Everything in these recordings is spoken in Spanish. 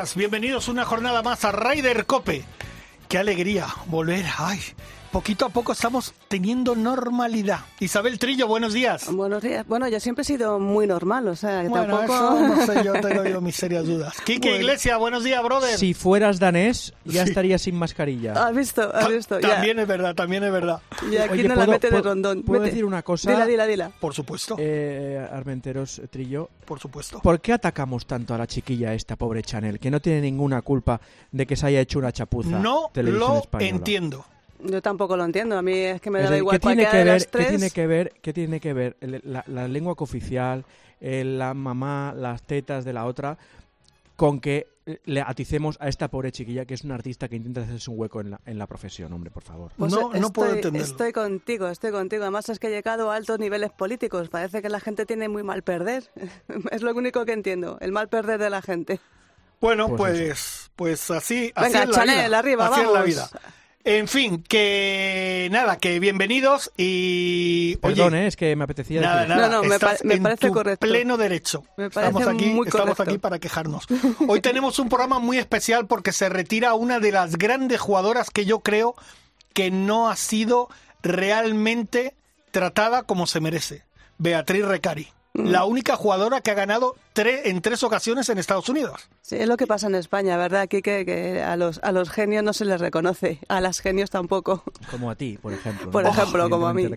Días, bienvenidos una jornada más a Ryder Cope. Qué alegría volver. Ay, poquito a poco estamos teniendo normalidad. Isabel Trillo, buenos días. Buenos días. Bueno, yo siempre he sido muy normal, o sea, que Bueno, tampoco... eso no sé, yo tengo yo mis serias dudas. Quique Iglesias, buenos días, brother. Si fueras danés, ya Sí. estarías sin mascarilla. ¿Has visto? ¿Has visto? También es verdad, también es verdad. Y aquí Oye, no la ¿puedo- mete de rondón. puedo Mete. decir una cosa? Dila, dila, dila. Por supuesto, Eh, Armenteros eh, Trillo, por supuesto. ¿por qué atacamos tanto a la chiquilla esta pobre Chanel, que no tiene ninguna culpa de que se haya hecho una chapuza? No lo Española? entiendo. Yo tampoco lo entiendo. A mí es que me decir, igual ¿qué tiene que de ver, las ¿Qué tres. tiene que ver, qué tiene que ver la, la lengua cooficial, eh, la mamá, las tetas de la otra, con que le aticemos a esta pobre chiquilla que es una artista que intenta hacerse un hueco en la, en la profesión, hombre, por favor? Pues no, no estoy, puedo entenderlo. Estoy contigo, estoy contigo. Además es que he llegado a altos niveles políticos. Parece que la gente tiene muy mal perder. es lo único que entiendo, el mal perder de la gente. Bueno, Pues pues, pues, así, así Venga, es la Chanel, vida. arriba, así es la vida. En fin, que nada, que bienvenidos y oye, Perdón, eh, es que me apetecía Nada, decir- nada. No, no, me estás pa- me en parece tu correcto. pleno derecho. Me parece estamos aquí, muy estamos correcto. aquí para quejarnos. Hoy tenemos un programa muy especial porque se retira una de las grandes jugadoras que yo creo que no ha sido realmente tratada como se merece. Beatriz Recari. Mm. La única jugadora que ha ganado tre- en tres ocasiones en Estados Unidos. Sí, es lo que pasa en España, ¿verdad? Aquí que, que a, los, a los genios no se les reconoce, a las genios tampoco. Como a ti, por ejemplo. Por ¿no? ejemplo, como a mí.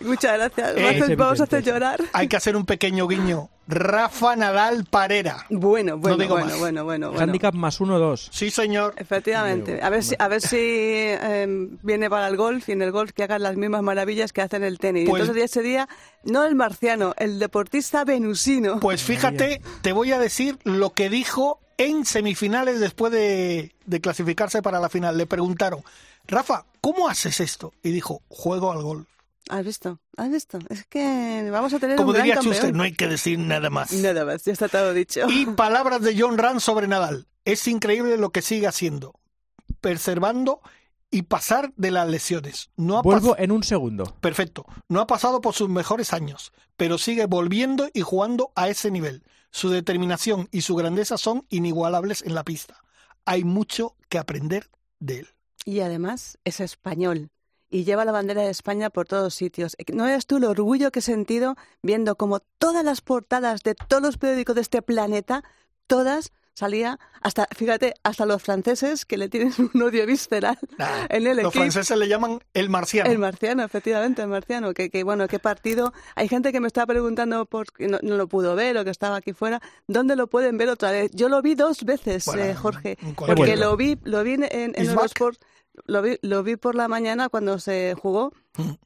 Muchas gracias. Eh, vamos a hacer llorar. Hay que hacer un pequeño guiño. Rafa Nadal Parera. Bueno, bueno, digo bueno, más. bueno, bueno, bueno. Handicap más uno, dos. Sí, señor. Efectivamente. A ver si, a ver si eh, viene para el golf y en el golf que hagan las mismas maravillas que hacen el tenis. Pues- Entonces ese día, no el marciano, el deportista venusino. Pues fíjate, te voy a decir lo que dijo en semifinales después de, de clasificarse para la final. Le preguntaron, Rafa, ¿cómo haces esto? Y dijo, juego al golf. ¿Has visto? ¿Has visto? Es que vamos a tener Como un gran diría. Schuster, no hay que decir nada más. Nada más, ya está todo dicho. Y palabras de John Rand sobre Nadal. Es increíble lo que sigue haciendo, preservando y pasar de las lesiones. No ha Vuelvo en un segundo. Perfecto. No ha pasado por sus mejores años, pero sigue volviendo y jugando a ese nivel. Su determinación y su grandeza son inigualables en la pista. Hay mucho que aprender de él. Y además es español y lleva la bandera de España por todos sitios. ¿No eres tú el orgullo que he sentido viendo como todas las portadas de todos los periódicos de este planeta, todas salía hasta, fíjate, hasta los franceses que le tienen un odio visceral Nah, en el Los equipo. franceses le llaman el marciano. El marciano, efectivamente, el marciano. Que, que bueno, qué partido. Hay gente que me está preguntando por no, no lo pudo ver o que estaba aquí fuera. ¿Dónde lo pueden ver otra vez? Yo lo vi dos veces, Bueno, eh, Jorge. Porque lo vi, lo vi en, en. Eurosport. Lo vi, lo vi por la mañana cuando se jugó.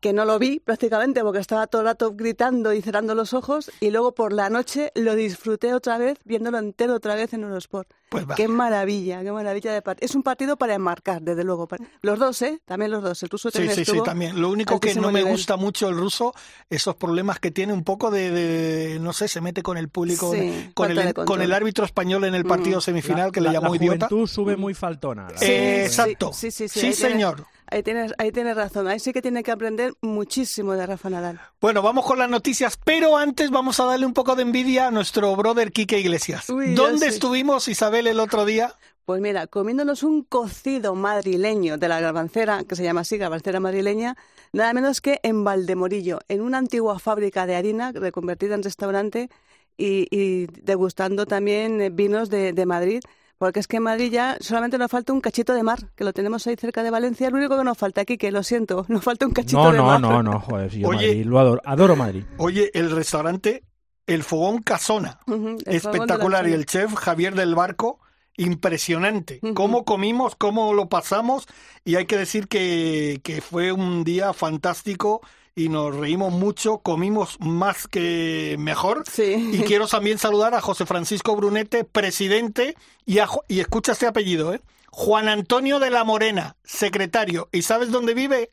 Que no lo vi prácticamente porque estaba todo el rato gritando y cerrando los ojos. Y luego por la noche lo disfruté otra vez, viéndolo entero otra vez en Eurosport. Pues va. Qué maravilla, qué maravilla de partido. Es un partido para enmarcar, desde luego. para- Los dos, ¿eh? También los dos. El ruso Sí, también sí, sí, también. Lo único que no me nivel. gusta mucho el ruso, esos problemas que tiene un poco de, de- no sé, se mete con el público, Sí, con, el, con el árbitro español en el partido Mm. semifinal que la, le llamó la idiota. juventud sube muy faltona. Eh, exacto. Sí, sí, sí. Sí, señor. Ahí, tienes, ahí tienes razón. Ahí sí que tiene que aprender muchísimo de Rafa Nadal. Bueno, vamos con las noticias, pero antes vamos a darle un poco de envidia a nuestro brother Quique Iglesias. Uy, ¿Dónde sí. estuvimos, Isabel, el otro día? Pues mira, comiéndonos un cocido madrileño de la garbancera, que se llama así, garbancera madrileña, nada menos que en Valdemorillo, en una antigua fábrica de harina reconvertida en restaurante y, y degustando también vinos de, de Madrid. Porque es que en Madrid ya solamente nos falta un cachito de mar, que lo tenemos ahí cerca de Valencia. Lo único que nos falta aquí, que lo siento, nos falta un cachito No, de no, mar. no, no, joder, si yo Oye. Madrid lo adoro, adoro Madrid. Oye, el restaurante El Fogón Casona, el fogón espectacular, y el chef Javier del Barco, impresionante. Ujú. Cómo comimos, cómo lo pasamos, y hay que decir que, que fue un día fantástico y nos reímos mucho, comimos más que mejor. Sí. Y quiero también saludar a José Francisco Brunete, presidente, y, a y escucha este apellido, ¿eh? Juan Antonio de la Morena, secretario. ¿Y sabes dónde vive?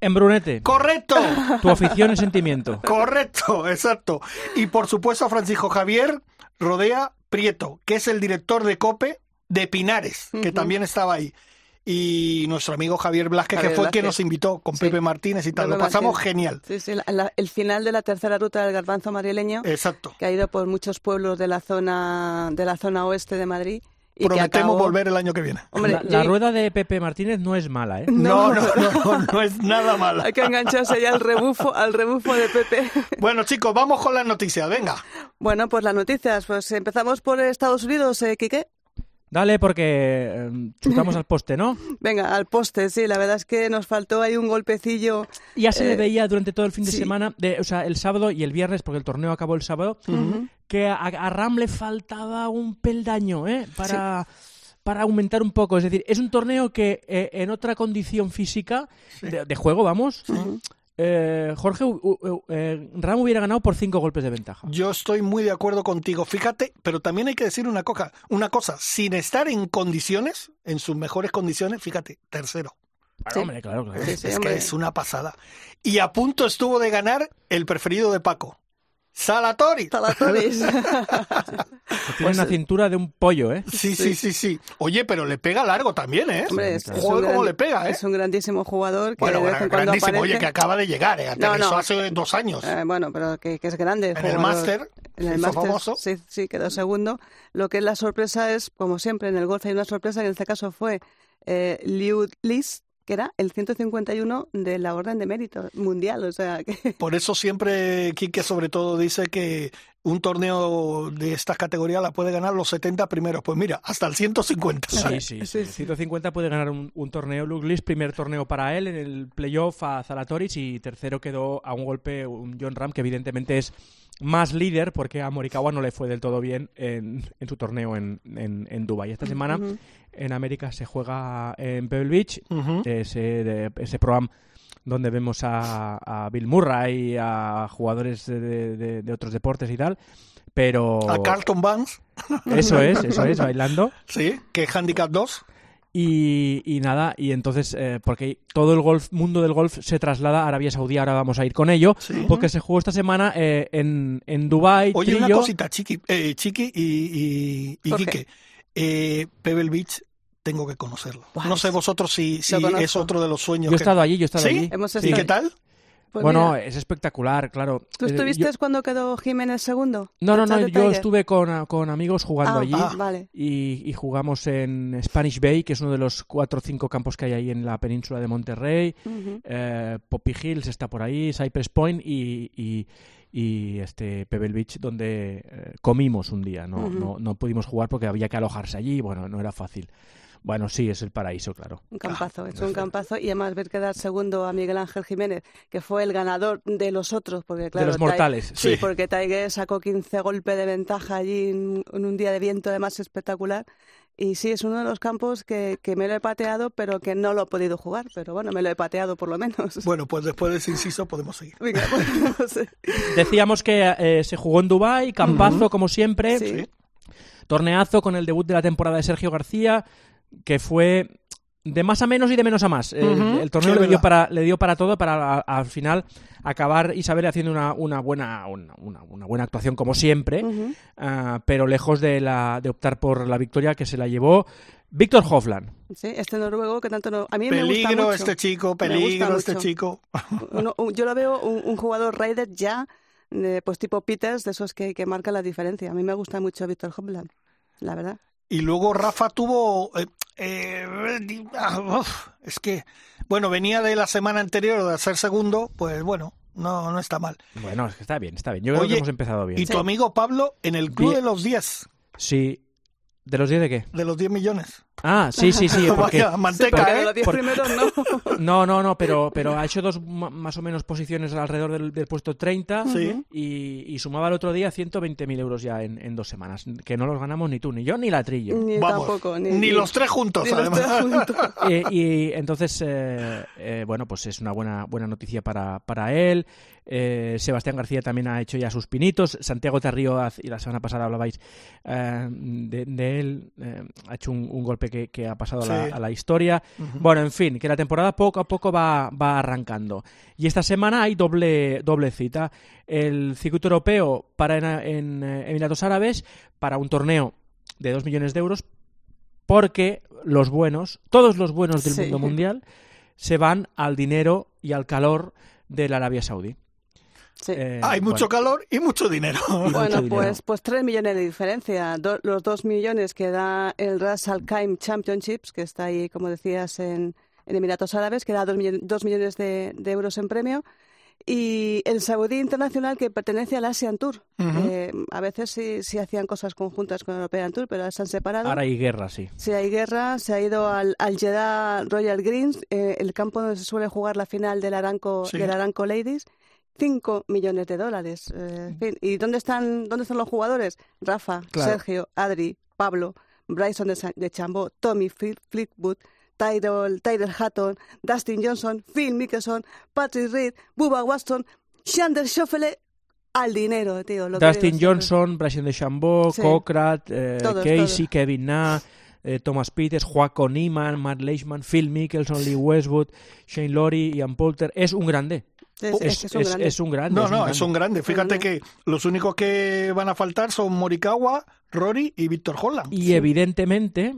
En Brunete, ¡Correcto! tu afición y sentimiento. Correcto, exacto. Y por supuesto a Francisco Javier Rodea Prieto, que es el director de COPE de Pinares, que también estaba ahí. Y nuestro amigo Javier Blasquez, que fue quien nos invitó con Sí. Pepe Martínez y tal. Pepe Lo pasamos Martínez. genial. Sí, sí, la- la- el final de la tercera ruta del garbanzo madrileño, Exacto. que ha ido por muchos pueblos de la zona, de la zona oeste de Madrid. Y Prometemos acabó- volver el año que viene. Hombre, la, yo- la rueda de Pepe Martínez no es mala, ¿eh? No, no, no, no es nada mala. Hay que engancharse ya al rebufo, al rebufo de Pepe. Bueno, chicos, vamos con las noticias. Venga. Bueno, pues las noticias. Pues empezamos por Estados Unidos, ¿eh, Quique? Dale, porque eh, chutamos al poste, ¿no? Venga, al poste, sí. La verdad es que nos faltó ahí un golpecillo. Ya se le Eh, veía durante todo el fin de sí. semana, de, o sea, el sábado y el viernes, porque el torneo acabó el sábado, que a, a Ram le faltaba un peldaño, ¿eh? Para, para aumentar un poco. Es decir, es un torneo que eh, en otra condición física de, de juego, vamos, eh, Jorge, u- u- eh, Ram hubiera ganado por cinco golpes de ventaja. Yo estoy muy de acuerdo contigo. Fíjate, pero también hay que decir una cosa, una cosa, sin estar en condiciones, en sus mejores condiciones, fíjate, tercero. Bueno, Sí. hombre, claro, claro. Sí, sí, es hombre. que es una pasada. Y a punto estuvo de ganar el preferido de Paco, Salatori. Talatoris. Tiene una cintura de un pollo, ¿eh? Sí, sí, sí, sí. Oye, pero le pega largo también, ¿eh? Hombre, es, es Joder, un cómo gran- le pega, ¿eh? Es un grandísimo jugador que Bueno, de vez en cuando grandísimo. aparece. Oye, que acaba de llegar, ¿eh? No, Aterrizó no. hace dos años. Eh, bueno, pero que, que es grande. en el máster, En el máster, famoso. sí, sí, quedó segundo. Lo que es la sorpresa es, como siempre, en el golf hay una sorpresa, que en este caso fue eh, Liu Lis, que era el 151 de la Orden de Mérito Mundial. O sea, que Por eso siempre Quique sobre todo dice que un torneo de estas categorías la puede ganar los 70 primeros. Pues mira, hasta el 150. Sí, sí, sí. Sí, sí. 150 puede ganar un, un torneo Luke List, primer torneo para él en el playoff a Zalatoris y tercero quedó a un golpe un John Ram que evidentemente es más líder porque a Morikawa no le fue del todo bien en, en su torneo en, en, en Dubái. Esta semana Ujú. En América se juega en Pebble Beach, ese, de- ese programa donde vemos a, a Bill Murray, a jugadores de, de- de otros deportes y tal, pero A Carlton Banks, eso es, eso es, bailando. sí, que Handicap 2. Y, y nada, y entonces, eh, porque todo el golf, mundo del golf se traslada a Arabia Saudí, ahora vamos a ir con ello, Sí. porque se jugó esta semana eh, en, en Dubái, Oye, una Trillo. cosita, Chiqui, eh, Chiqui y, y, y. Quique. Eh, Pebble Beach, tengo que conocerlo. No sé vosotros si, si es otro de los sueños. Yo he que- estado allí, yo he estado ¿Sí? allí. Hemos ¿Y qué tal? Pues bueno, mira, es espectacular, claro. ¿Tú Eh, estuviste yo- cuando quedó Jiménez segundo? no, no, ¿Echas no, yo estuve con, con amigos jugando Ah, allí. ah, vale. Y, y jugamos en Spanish Bay, que es uno de los cuatro o cinco campos que hay ahí en la península de Monterrey. Eh, Poppy Hills está por ahí, Cypress Point y, y- y, este Pebble Beach, donde eh, comimos un día. ¿no? No, no pudimos jugar porque había que alojarse allí, bueno, no era fácil. Bueno, sí, es el paraíso, claro. Un campazo, es un campazo. Y además ver quedar segundo a Miguel Ángel Jiménez, que fue el ganador de los otros, porque claro... de los mortales, Sí, sí. porque Tiger sacó 15 golpes de ventaja allí en, en un día de viento además espectacular. Y sí, es uno de los campos que, que me lo he pateado, pero que no lo he podido jugar. Pero bueno, me lo he pateado por lo menos. Bueno, pues después de ese inciso podemos seguir. Venga, no sé. Decíamos que eh, se jugó en Dubái, campazo como siempre, Sí. torneazo con el debut de la temporada de Sergio García, que fue de más a menos y de menos a más. El, torneo sí, le, dio para, le dio para todo, para a- al final acabar Isabel haciendo una, una buena una, una- una buena actuación como siempre, ah, pero lejos de, la, de optar por la victoria que se la llevó Víctor Hofland. Sí, este noruego que tanto no... A mí me gusta Peligro mucho. este chico, peligro este chico. Uno- un- yo lo veo un, un jugador Raider ya, de, pues tipo Peters, de esos que, que marcan la diferencia. A mí me gusta mucho Víctor Hopland, la verdad. Y luego Rafa tuvo... eh, eh, uf, es que, bueno, venía de la semana anterior de hacer segundo, pues bueno, no, no está mal. Bueno, es que está bien, está bien. Yo creo que hemos empezado bien. Y tu amigo Pablo en el club de los 10, Sí. ¿De los 10 de qué? de los 10 millones. Ah, sí, sí, sí. Porque, Vaya, manteca, Porque ¿eh? los primeros no. No, no, no, pero, pero ha hecho dos más o menos posiciones alrededor del, del puesto 30 Sí. y, y sumaba el otro día 120.000 euros ya en, en dos semanas, que no los ganamos ni tú, ni yo, ni la Trillo. Ni Vamos, tampoco. Ni, ni ni- los tres juntos, ni los además. tres juntos. Y entonces, eh, eh, bueno, pues es una buena, buena noticia para, para él. Eh, Sebastián García también ha hecho ya sus pinitos. Santiago Tarrío, haz- y la semana pasada hablabais eh, de, de él, eh, ha hecho un, un golpe golpe que, que ha pasado a, la, a la historia. Bueno, en fin, que la temporada poco a poco va, va arrancando. Y esta semana hay doble, doble cita. El circuito europeo para en, en, eh, Emiratos Árabes para un torneo de 2 millones de euros porque los buenos, todos los buenos del Sí. mundo mundial, se van al dinero y al calor de la Arabia Saudí. Sí. Eh, Hay mucho bueno, calor y mucho dinero. mucho Bueno, dinero. pues, pues 3 millones de diferencia. Do- los 2 millones que da el Ras Al Khaimah Championships, que está ahí, como decías, en, en Emiratos Árabes, que da 2 millones de, de euros en premio. Y el Saudí Internacional, que pertenece al Asian Tour. Ujú. Eh, a veces sí, sí hacían cosas conjuntas con el European Tour, pero ahora se han separado. Ahora hay guerra, sí. Si hay guerra, se ha ido al, al Jeddah Royal Greens, eh, el campo donde se suele jugar la final del Aranco, Sí. del Aranco Ladies. 5 millones de dólares. eh, en fin. ¿Y dónde están, dónde están los jugadores? Rafa, Claro. Sergio, Adri, Pablo, Bryson de, de Chambó, Tommy Fle- Fleetwood, Tyrell, Tyler Hatton, Dustin Johnson, Phil Mickelson, Patrick Reed, Bubba Watson, Shander Schoffele, al dinero, tío. lo Dustin. Johnson, Bryson DeChambeau, Sí. Cockrat, eh, Todos, Casey, todos. Kevin Na, eh, Thomas Peters, Joaco Niemann, Matt Leishman, Phil Mickelson, Lee Westwood, Shane Lowry, Ian Poulter. Es un grande. Es, Es, es que es un es- grande. es un grande. No, es un no, grande. es un grande. Fíjate que los únicos que van a faltar son Morikawa, Rory y Víctor Holland. Y evidentemente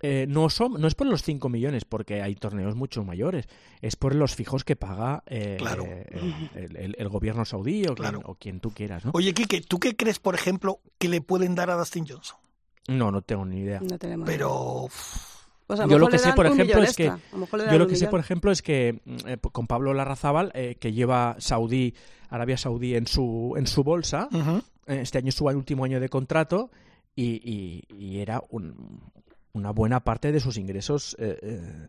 eh, no, son, no es por los 5 millones, porque hay torneos mucho mayores. Es por los fijos que paga eh, Claro. eh, el, el- el gobierno saudí o, Claro. quien, o quien tú quieras. ¿no? Oye, Quique, ¿tú qué crees, por ejemplo, que le pueden dar a Dustin Johnson? no, no tengo ni idea. No tenemos. Pero uf, Pues Yo lo que sé, por ejemplo, es que- Yo lo que sé, por ejemplo, es que con Pablo Larrazábal, eh, que lleva Saudí, Arabia Saudí en su, en su bolsa, eh, este año es su último año de contrato y, y- y era un- una buena parte de sus ingresos eh,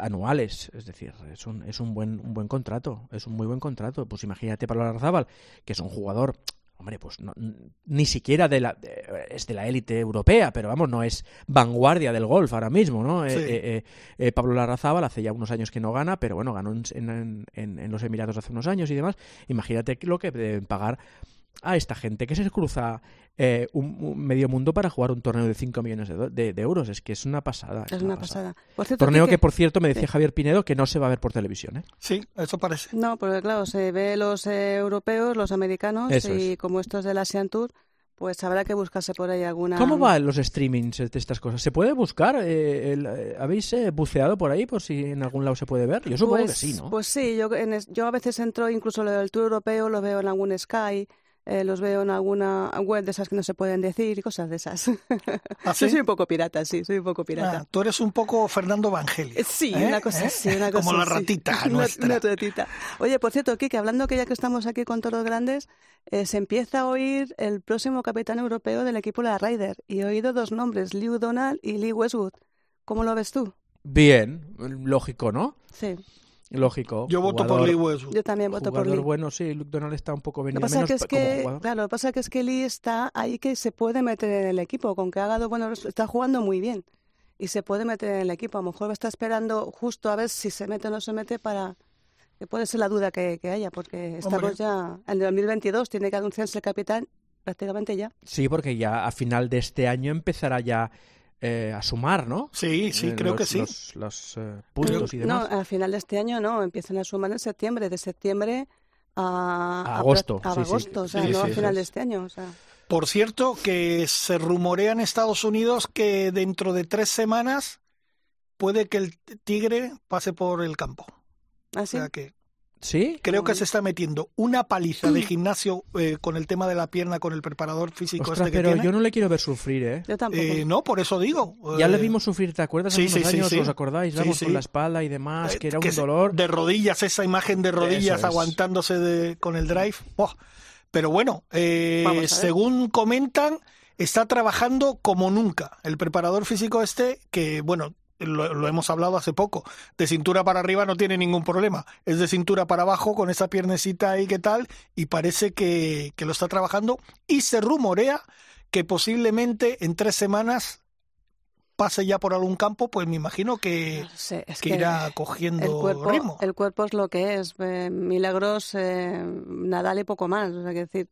anuales. Es decir, es un, es un buen un buen contrato, es un muy buen contrato. Pues imagínate Pablo Larrazábal, que es un jugador, hombre, pues no- ni siquiera de la, de- es de la élite europea, pero vamos, no es vanguardia del golf ahora mismo, ¿no? Sí. eh, eh, eh, Pablo Larrazábal hace ya unos años que no gana, pero bueno, ganó en, en- en- en los Emiratos hace unos años y demás. Imagínate lo que deben pagar a esta gente que se cruza eh, un, un medio mundo para jugar un torneo de 5 millones de, do- de- de euros. Es que es una pasada. Es una pasada. Por cierto, Torneo Quique, que, por cierto, me decía Sí. Javier Pinedo que no se va a ver por televisión. ¿eh? sí, eso parece. No, porque claro, se ve los eh, europeos, los americanos, Eso y es. como esto es del Asian Tour, pues habrá que buscarse por ahí alguna... ¿Cómo van los streamings de estas cosas? ¿Se puede buscar? Eh, el- eh, ¿Habéis eh, buceado por ahí por si en algún lado se puede ver? Yo supongo pues, que sí, ¿no? Pues sí, yo, en es- yo a veces entro, incluso lo del Tour Europeo, lo veo en algún Sky, eh, los veo en alguna web de esas que no se pueden decir y cosas de esas. ¿Ah, Yo sí? soy un poco pirata, sí, soy un poco pirata. Ah, tú eres un poco Fernando Vangelio. Eh, Sí, ¿eh? una cosa ¿Eh? así, una cosa Como la ratita nuestra. Una, ratita. Oye, por cierto, Kike, hablando que ya que estamos aquí con todos los grandes, eh, se empieza a oír el próximo capitán europeo del equipo La Ryder. Y he oído dos nombres, Lee Donald y Lee Westwood. ¿Cómo lo ves tú? Bien, lógico, ¿no? Sí, Lógico. Yo voto por Jugador- Lee Westwood. yo también voto por Lee. bueno, sí, Luke Donald está un poco Lo venido pasa menos que es como que, jugador. claro, lo que pasa que es que Lee está ahí que se puede meter en el equipo, con que ha dado bueno, está jugando muy bien y se puede meter en el equipo. A lo mejor está esperando justo a ver si se mete o no se mete para que puede ser la duda que, que haya, porque estamos Hombre. ya en el 2022 tiene que anunciarse el capitán prácticamente ya. Sí, porque ya a final de este año empezará ya eh, a sumar, ¿no? Sí, sí, Eh, creo los- que sí. Los, los, eh, puntos y no, demás. al final de este año no, empiezan a sumar en septiembre, de septiembre a, A agosto, a, sí, sí. agosto, o sea, Sí, no sí, al eso final de este año, o sea. Por cierto, que se rumorea en Estados Unidos que dentro de tres semanas puede que el tigre pase por el campo. O ¿Así? sea que ¿Sí? creo que se está metiendo una paliza de gimnasio eh, con el tema de la pierna, con el preparador físico Ostras, este que pero tiene. yo no le quiero ver sufrir, ¿eh? Yo tampoco. Eh, no, por eso digo. Ya eh, le vimos sufrir, ¿te acuerdas? sí, Hace unos sí, sí, años, sí. ¿os acordáis? Vamos sí. con la espalda y demás, eh, que era un dolor. De rodillas, esa imagen de rodillas es. aguantándose de- con el drive. Pero bueno, eh, según comentan, está trabajando como nunca. El preparador físico este, que bueno, lo, lo hemos hablado hace poco, de cintura para arriba no tiene ningún problema. Es de cintura para abajo con esa piernecita ahí que tal, y parece que, que lo está trabajando. Y se rumorea que posiblemente en tres semanas pase ya por algún campo, pues me imagino que, No sé, es que que irá el cogiendo cuerpo, ritmo. el cuerpo es lo que es. eh, milagros, eh, Nadal y poco más. O sea, que decir,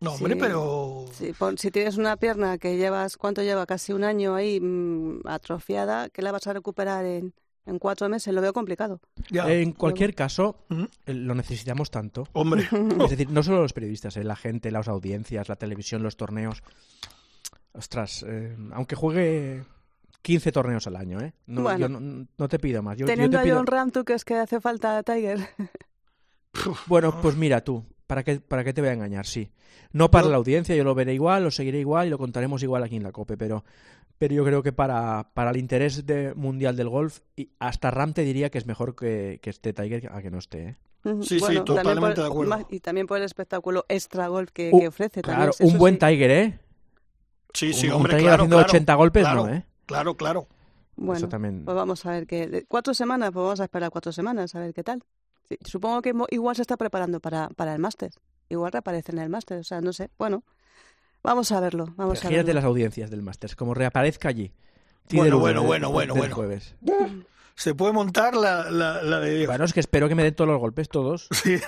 No, hombre, Sí. pero... Sí, pon- si tienes una pierna que llevas, ¿cuánto lleva? Casi un año ahí mm, atrofiada, que la vas a recuperar en, en cuatro meses, lo veo complicado. Ya. En cualquier caso, ¿Mm? eh, lo necesitamos tanto. Hombre, Es decir, no solo los periodistas, eh, la gente, las audiencias, la televisión, los torneos. Ostras, eh, aunque juegue 15 torneos al año, ¿eh? No, Bueno. yo no, no te pido más. Yo, yo Teniendo te a pido... John Ram, ¿tú crees que hace falta Tiger? Bueno, pues mira tú, ¿para qué, ¿para qué te voy a engañar? Sí. No para Yo- la audiencia, yo lo veré igual, lo seguiré igual y lo contaremos igual aquí en la COPE, pero, pero yo creo que para, para el interés de, mundial del golf, y hasta Ram te diría que es mejor que, que esté Tiger a que no esté, ¿eh? Sí, sí, también por- totalmente de acuerdo. más- Y también por el espectáculo extra golf que, Uh, que ofrece. también, Claro, un buen sí. Tiger, ¿eh? sí, sí, un, un hombre, Tiger claro, haciendo claro, 80 golpes, claro, no, ¿eh? Claro, claro. Bueno, Eso también. pues vamos a ver qué. ¿Cuatro semanas? Pues vamos a esperar cuatro semanas, a ver qué tal. Sí, supongo que mo- igual se está preparando para, para el máster. Igual reaparece en el máster, o sea, no sé. Bueno, vamos a verlo. Vamos a Imagínate verlo. las audiencias del Masters, como reaparezca allí. Bueno, bueno, bueno, bueno, bueno. jueves. Se puede montar la, la, la de Dios. Bueno, es que espero que me den todos los golpes, todos. Sí.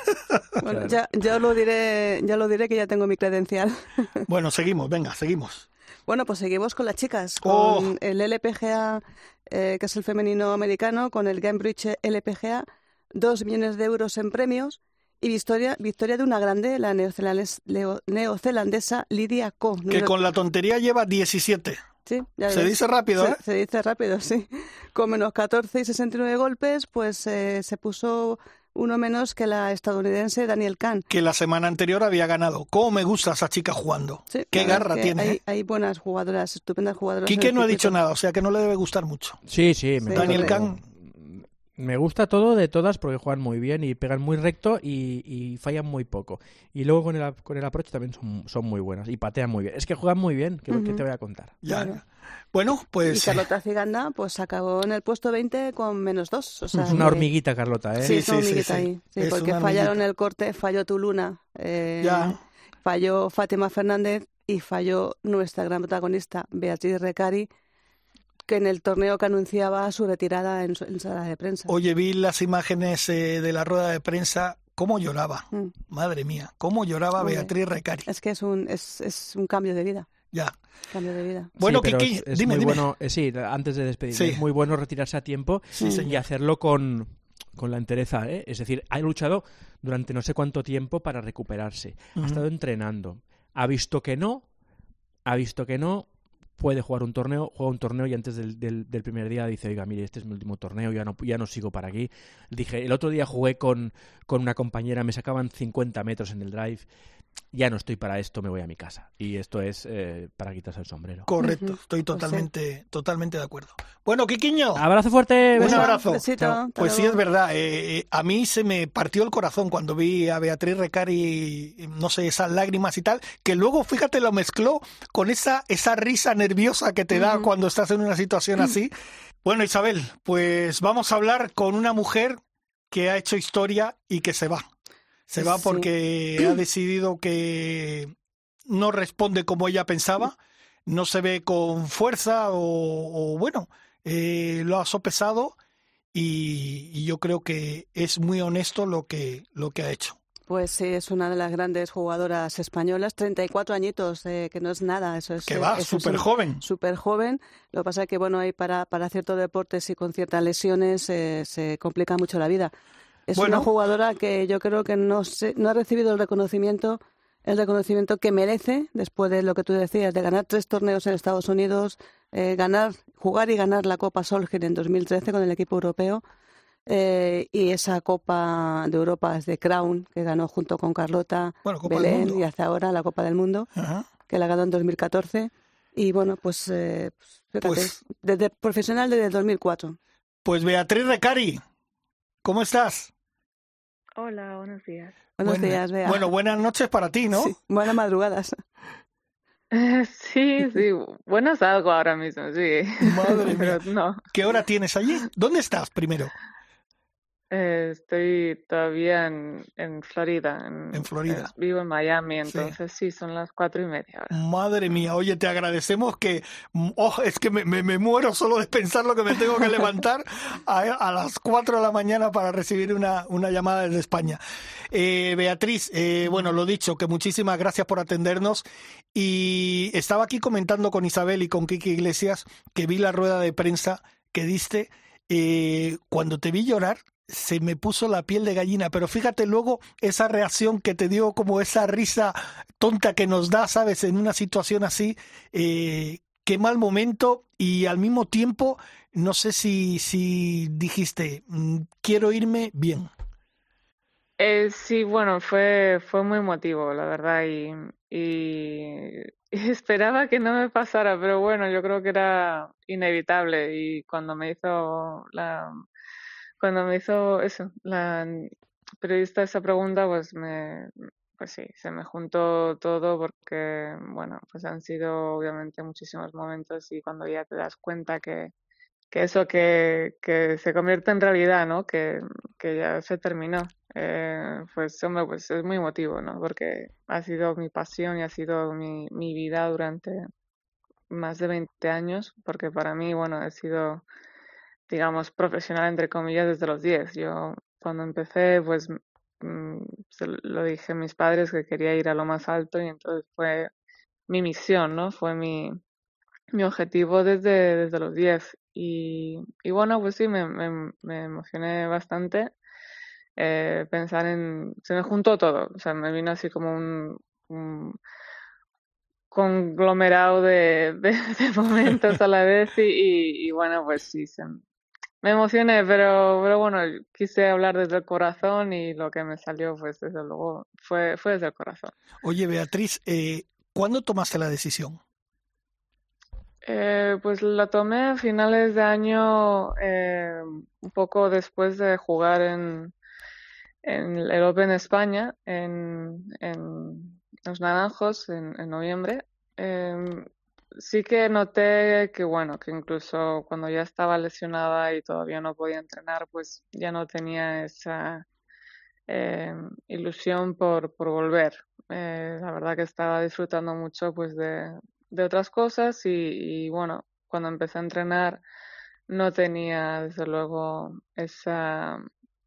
Bueno, ya, ya lo diré, ya lo diré que ya tengo mi credencial. Bueno, seguimos, venga, seguimos. Bueno, pues seguimos con las chicas, con Oh. el LPGA, eh, que es el femenino americano, con el Cambridge LPGA, dos millones de euros en premios y victoria, victoria de una grande, la neozelandesa Lydia Ko. Que con la tontería lleva 17. Sí, ya Se ves. dice rápido, Se, ¿eh? se dice rápido, sí. Con menos 14 y 69 golpes, pues eh, se puso uno menos que la estadounidense Daniel Kahn. Que la semana anterior había ganado. ¿Cómo me gusta esa chica jugando? Sí, Qué garra que tiene. Hay, ¿eh? hay buenas jugadoras, estupendas jugadoras. Quique no ha dicho nada, o sea que no le debe gustar mucho. Sí, sí. Me Daniel Kahn. Me gusta todo de todas porque juegan muy bien y pegan muy recto y, y fallan muy poco. Y luego con el, con el approach también son, son muy buenas y patean muy bien. Es que juegan muy bien, ¿qué, qué Ujú. te voy a contar? Ya. Claro. Bueno, Y pues Carlota Ciganda pues acabó en el puesto 20 con menos dos. O sea, Es una que- hormiguita, Carlota, ¿eh? Sí, es una Sí, sí, hormiguita sí. ahí. Sí, Es porque fallaron hormiguita. el corte, falló tu luna, eh, ya. falló Fátima Fernández y falló nuestra gran protagonista, Beatriz Recari, que en el torneo que anunciaba su retirada en, en sala de prensa. Oye, vi las imágenes eh, de la rueda de prensa. ¿Cómo lloraba? Mm. Madre mía, ¿cómo lloraba. Beatriz Recari? Es que es un, es, es un cambio de vida. Ya. Cambio de vida. Bueno, sí, Kiki, es, es dime, muy dime. bueno, eh, sí, antes de despedir, Sí. es muy bueno retirarse a tiempo Sí, y señor. hacerlo con, con la entereza, ¿eh? Es decir, ha luchado durante no sé cuánto tiempo para recuperarse, ha estado entrenando, ha visto que no, ha visto que no, puede jugar un torneo, juega un torneo y antes del, del, primer día dice, oiga, mire, este es mi último torneo, ya no, ya no sigo para aquí. Dije, el otro día jugué con, con una compañera, me sacaban 50 metros en el drive, ya no estoy para esto, me voy a mi casa. Y esto es eh, para quitarse el sombrero. Correcto, estoy sí. totalmente, totalmente de acuerdo. Bueno, Quiquiño, Abrazo fuerte, un abrazo. besito, Pues sí, es verdad. eh, eh, a mí se me partió el corazón cuando vi a Beatriz Recari, no sé, esas lágrimas y tal, que luego, fíjate, lo mezcló con esa, esa risa nerviosa que te da cuando estás en una situación así. Bueno, Isabel, pues vamos a hablar con una mujer que ha hecho historia y que se va. Se va Sí. porque ha decidido que no responde como ella pensaba, no se ve con fuerza o, o bueno, eh, lo ha sopesado y, y yo creo que es muy honesto lo que, lo que ha hecho. Pues sí, es una de las grandes jugadoras españolas, 34 añitos, eh, que no es nada, eso es... Que eh, va, súper joven. súper joven. Lo que pasa es que, bueno, ahí para, para ciertos deportes y con ciertas lesiones eh, se complica mucho la vida. Es Bueno. una jugadora que yo creo que no, se- no ha recibido el reconocimiento el reconocimiento que merece después de lo que tú decías, de ganar tres torneos en Estados Unidos, eh, ganar, jugar y ganar la Copa Solheim en 2013 con el equipo europeo eh, y esa Copa de Europa es de Crown que ganó junto con Carlota Bueno, Belén y hace ahora la Copa del Mundo Ajá. que la ganó en 2014. Y bueno, pues, eh, fíjate, Pues- desde profesional desde el 2004. Pues Beatriz Recari, ¿cómo estás? Hola, buenos días. Buenos Buena- días, Bea. Bueno, buenas noches para ti, ¿no? Sí, buenas madrugadas. Sí, sí, bueno salgo ahora mismo, sí. Madre mía. Pero no, ¿Qué hora tienes allí? ¿Dónde estás primero? Eh, estoy todavía en, en Florida. En Florida. eh, vivo en Miami, entonces sí, son las cuatro y media ahora. Madre mía, oye, te agradecemos que, oh, es que me, me- me muero solo de pensar lo que me tengo que levantar a, a las 4 de la mañana para recibir una, una llamada desde España. Eh, Beatriz, eh, bueno, lo dicho, que muchísimas gracias por atendernos y estaba aquí comentando con Isabel y con Kiki Iglesias que vi la rueda de prensa que diste. eh, cuando te vi llorar, se me puso la piel de gallina, pero fíjate luego esa reacción que te dio como esa risa tonta que nos da, ¿sabes? En una situación así, eh, qué mal momento y al mismo tiempo, no sé si, si dijiste, mm, quiero irme bien. Eh, sí, bueno, fue, fue muy emotivo, la verdad, y, y, y esperaba que no me pasara, pero bueno, yo creo que era inevitable y cuando me hizo la, cuando me hizo eso, la periodista esa pregunta, pues me, pues sí, se me juntó todo porque, bueno, pues han sido obviamente muchísimos momentos y cuando ya te das cuenta que, que eso que, que se convierte en realidad, ¿no? Que, que ya se terminó. Eh, pues hombre, pues es muy emotivo, ¿no? Porque ha sido mi pasión y ha sido mi, mi vida durante más de 20 años, porque para mí, bueno, he sido, digamos, profesional entre comillas desde los 10. Yo cuando empecé, pues mm, se lo dije a mis padres que quería ir a lo más alto y entonces fue mi misión, ¿no? Fue mi, mi objetivo desde, desde los 10. Y, y bueno, pues sí, me, emocioné bastante. Eh, pensar en... Se me juntó todo, o sea, me vino así como un, conglomerado de momentos a la vez y, y, y bueno, pues sí, se, me emocioné, pero, pero bueno, quise hablar desde el corazón y lo que me salió, pues desde luego, fue, fue desde el corazón. Oye, Beatriz, eh, ¿cuándo tomaste la decisión? Eh, pues la tomé a finales de año, eh, un poco después de jugar en, en el Open España, en, en Los Naranjos, en, en noviembre. Eh, sí que noté que, bueno, que incluso cuando ya estaba lesionada y todavía no podía entrenar, pues ya no tenía esa eh, ilusión por, por volver. Eh, la verdad que estaba disfrutando mucho, pues, de, de otras cosas y, bueno, cuando empecé a entrenar no tenía desde luego esa,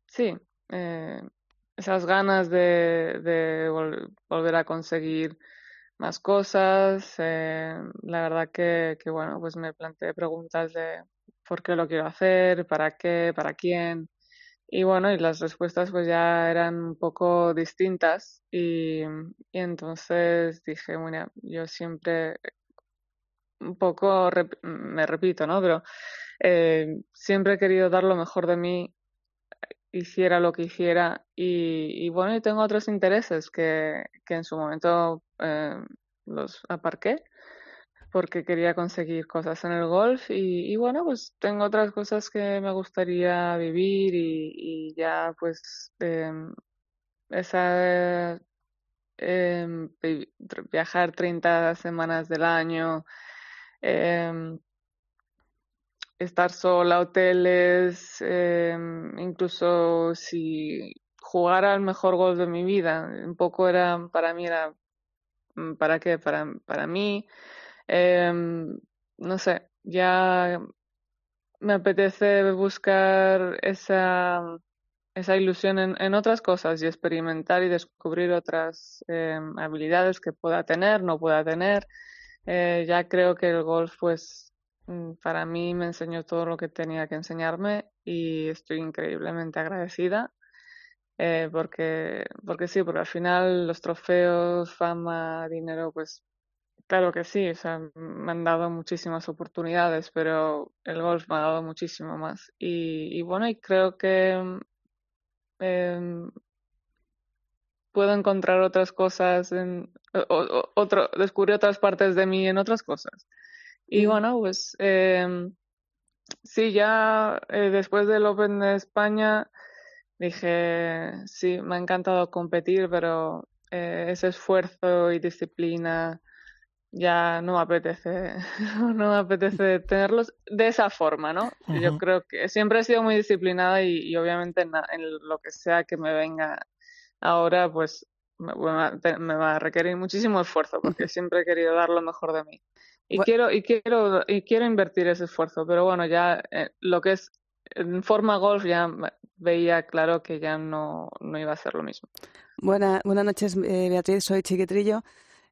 sí, eh, esas ganas de, de vol volver a conseguir más cosas. Eh, la verdad que, bueno, pues me planteé preguntas de por qué lo quiero hacer, para qué, para quién. Y bueno, y las respuestas pues ya eran un poco distintas y, entonces dije, bueno, yo siempre un poco me repito, ¿no? Pero eh, siempre he querido dar lo mejor de mí, hiciera lo que hiciera y, bueno, y tengo otros intereses que, que en su momento eh, los aparqué porque quería conseguir cosas en el golf y, bueno, pues tengo otras cosas que me gustaría vivir y, ya pues eh, esa eh, viajar 30 semanas del año, eh, estar sola, hoteles, incluso si jugara al mejor golf de mi vida, un poco era, para mí era, ¿para qué? Para, para mí eh, no sé, ya me apetece buscar esa, esa ilusión en, en, otras cosas y experimentar y descubrir otras eh, habilidades que pueda tener, no pueda tener. Eh, ya creo que el golf, pues, para mí me enseñó todo lo que tenía que enseñarme y estoy increíblemente agradecida. Eh, porque, porque sí, porque al final los trofeos, fama, dinero, pues Claro que sí, o sea, me han dado muchísimas oportunidades, pero el golf me ha dado muchísimo más. Y, y bueno, y creo que eh, puedo encontrar otras cosas, en, o, otro, descubrir otras partes de mí en otras cosas. Y bueno, pues eh, sí, ya eh, después del Open de España dije, sí, me ha encantado competir, pero eh, ese esfuerzo y disciplina ya no me apetece, no me apetece tenerlos de esa forma, ¿no? Yo creo que siempre he sido muy disciplinada y, obviamente en, lo que sea que me venga ahora, pues me, va a requerir muchísimo esfuerzo porque siempre he querido dar lo mejor de mí. Y quiero, y quiero, y quiero invertir ese esfuerzo, pero bueno, ya eh, lo que es en forma golf ya veía claro que ya no, no iba a ser lo mismo. Buena, buenas noches, eh, Beatriz, soy Chiquitrillo.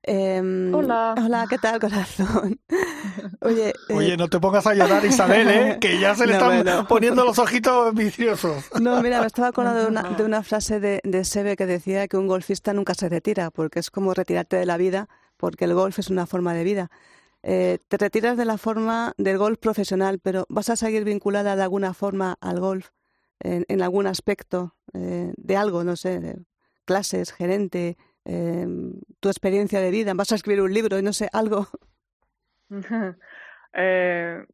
Em, hola. Hola, ¿qué tal, corazón? Oye, eh, Oye, no te pongas a llorar, Isabel, ¿eh? que ya se le están poniendo los ojitos viciosos. No, mira, me estaba acordando de una, de una frase de, de Sebe que decía que un golfista nunca se retira, porque es como retirarte de la vida, porque el golf es una forma de vida. Eh, te retiras de la forma del golf profesional, pero ¿vas a seguir vinculada de alguna forma al golf? En, algún aspecto eh, de algo, no sé, clases, gerente, eh, tu experiencia de vida, vas a escribir un libro, no sé, algo. eh,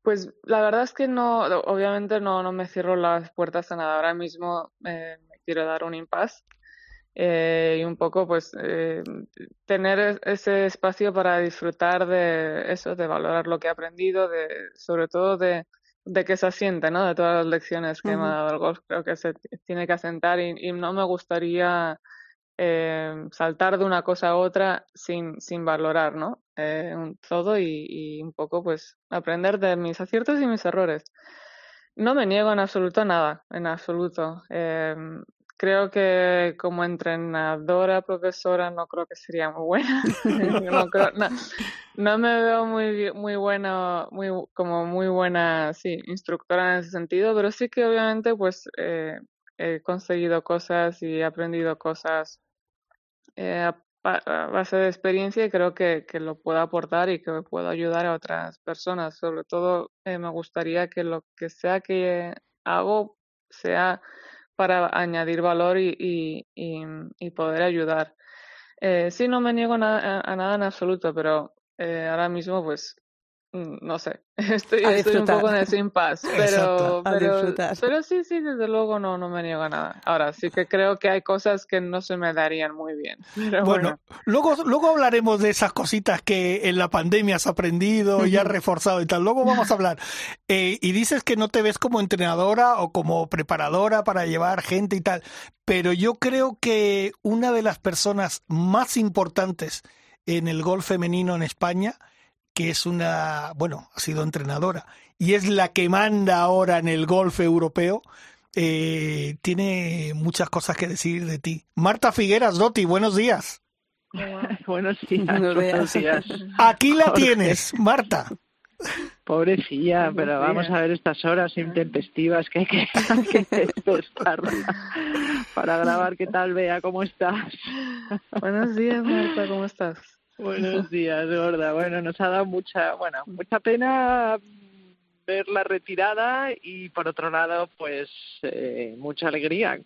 pues la verdad es que no, obviamente no, no me cierro las puertas a nada. Ahora mismo me quiero dar un impasse eh, y un poco pues eh, tener ese espacio para disfrutar de eso, de valorar lo que he aprendido, de sobre todo de, de que se asiente, ¿no? De todas las lecciones que me ha dado el golf, creo que se tiene que asentar y, no me gustaría eh, saltar de una cosa a otra sin, sin valorar, ¿no? Eh, todo y, y, un poco pues aprender de mis aciertos y mis errores. No me niego en absoluto a nada, en absoluto. Eh, creo que como entrenadora, profesora, no creo que sería muy buena. no, me veo muy, muy buena, muy, como muy buena, sí, instructora en ese sentido, pero sí que obviamente pues eh, he conseguido cosas y he aprendido cosas eh, a, base de experiencia y creo que, que, lo puedo aportar y que me puedo ayudar a otras personas. Sobre todo eh, me gustaría que lo que sea que hago sea para añadir valor y, y, poder ayudar. Eh, sí, no me niego a, nada en absoluto, pero eh, ahora mismo pues Mm, no sé, estoy, estoy un poco en ese impasse, pero, pero, pero, sí, sí, desde luego no, no me niego a nada. Ahora sí que creo que hay cosas que no se me darían muy bien. bueno, luego, luego hablaremos de esas cositas que en la pandemia has aprendido y has reforzado y tal. Luego vamos a hablar. Eh, y dices que no te ves como entrenadora o como preparadora para llevar gente y tal, pero yo creo que una de las personas más importantes en el golf femenino en España que es una, bueno, ha sido entrenadora y es la que manda ahora en el golf europeo, eh, tiene muchas cosas que decir de ti. Marta Figueras Dotti, buenos días. buenos días. Aquí la tienes, Marta. Pobrecilla, pero vamos a ver estas horas intempestivas que hay que, estar para grabar. ¿Qué tal, Bea? ¿Cómo estás? Buenos días, Marta, ¿cómo estás? Buenos días, Gorda. Bueno, nos ha dado mucha, bueno, mucha pena ver la retirada y por otro lado, pues eh, mucha alegría.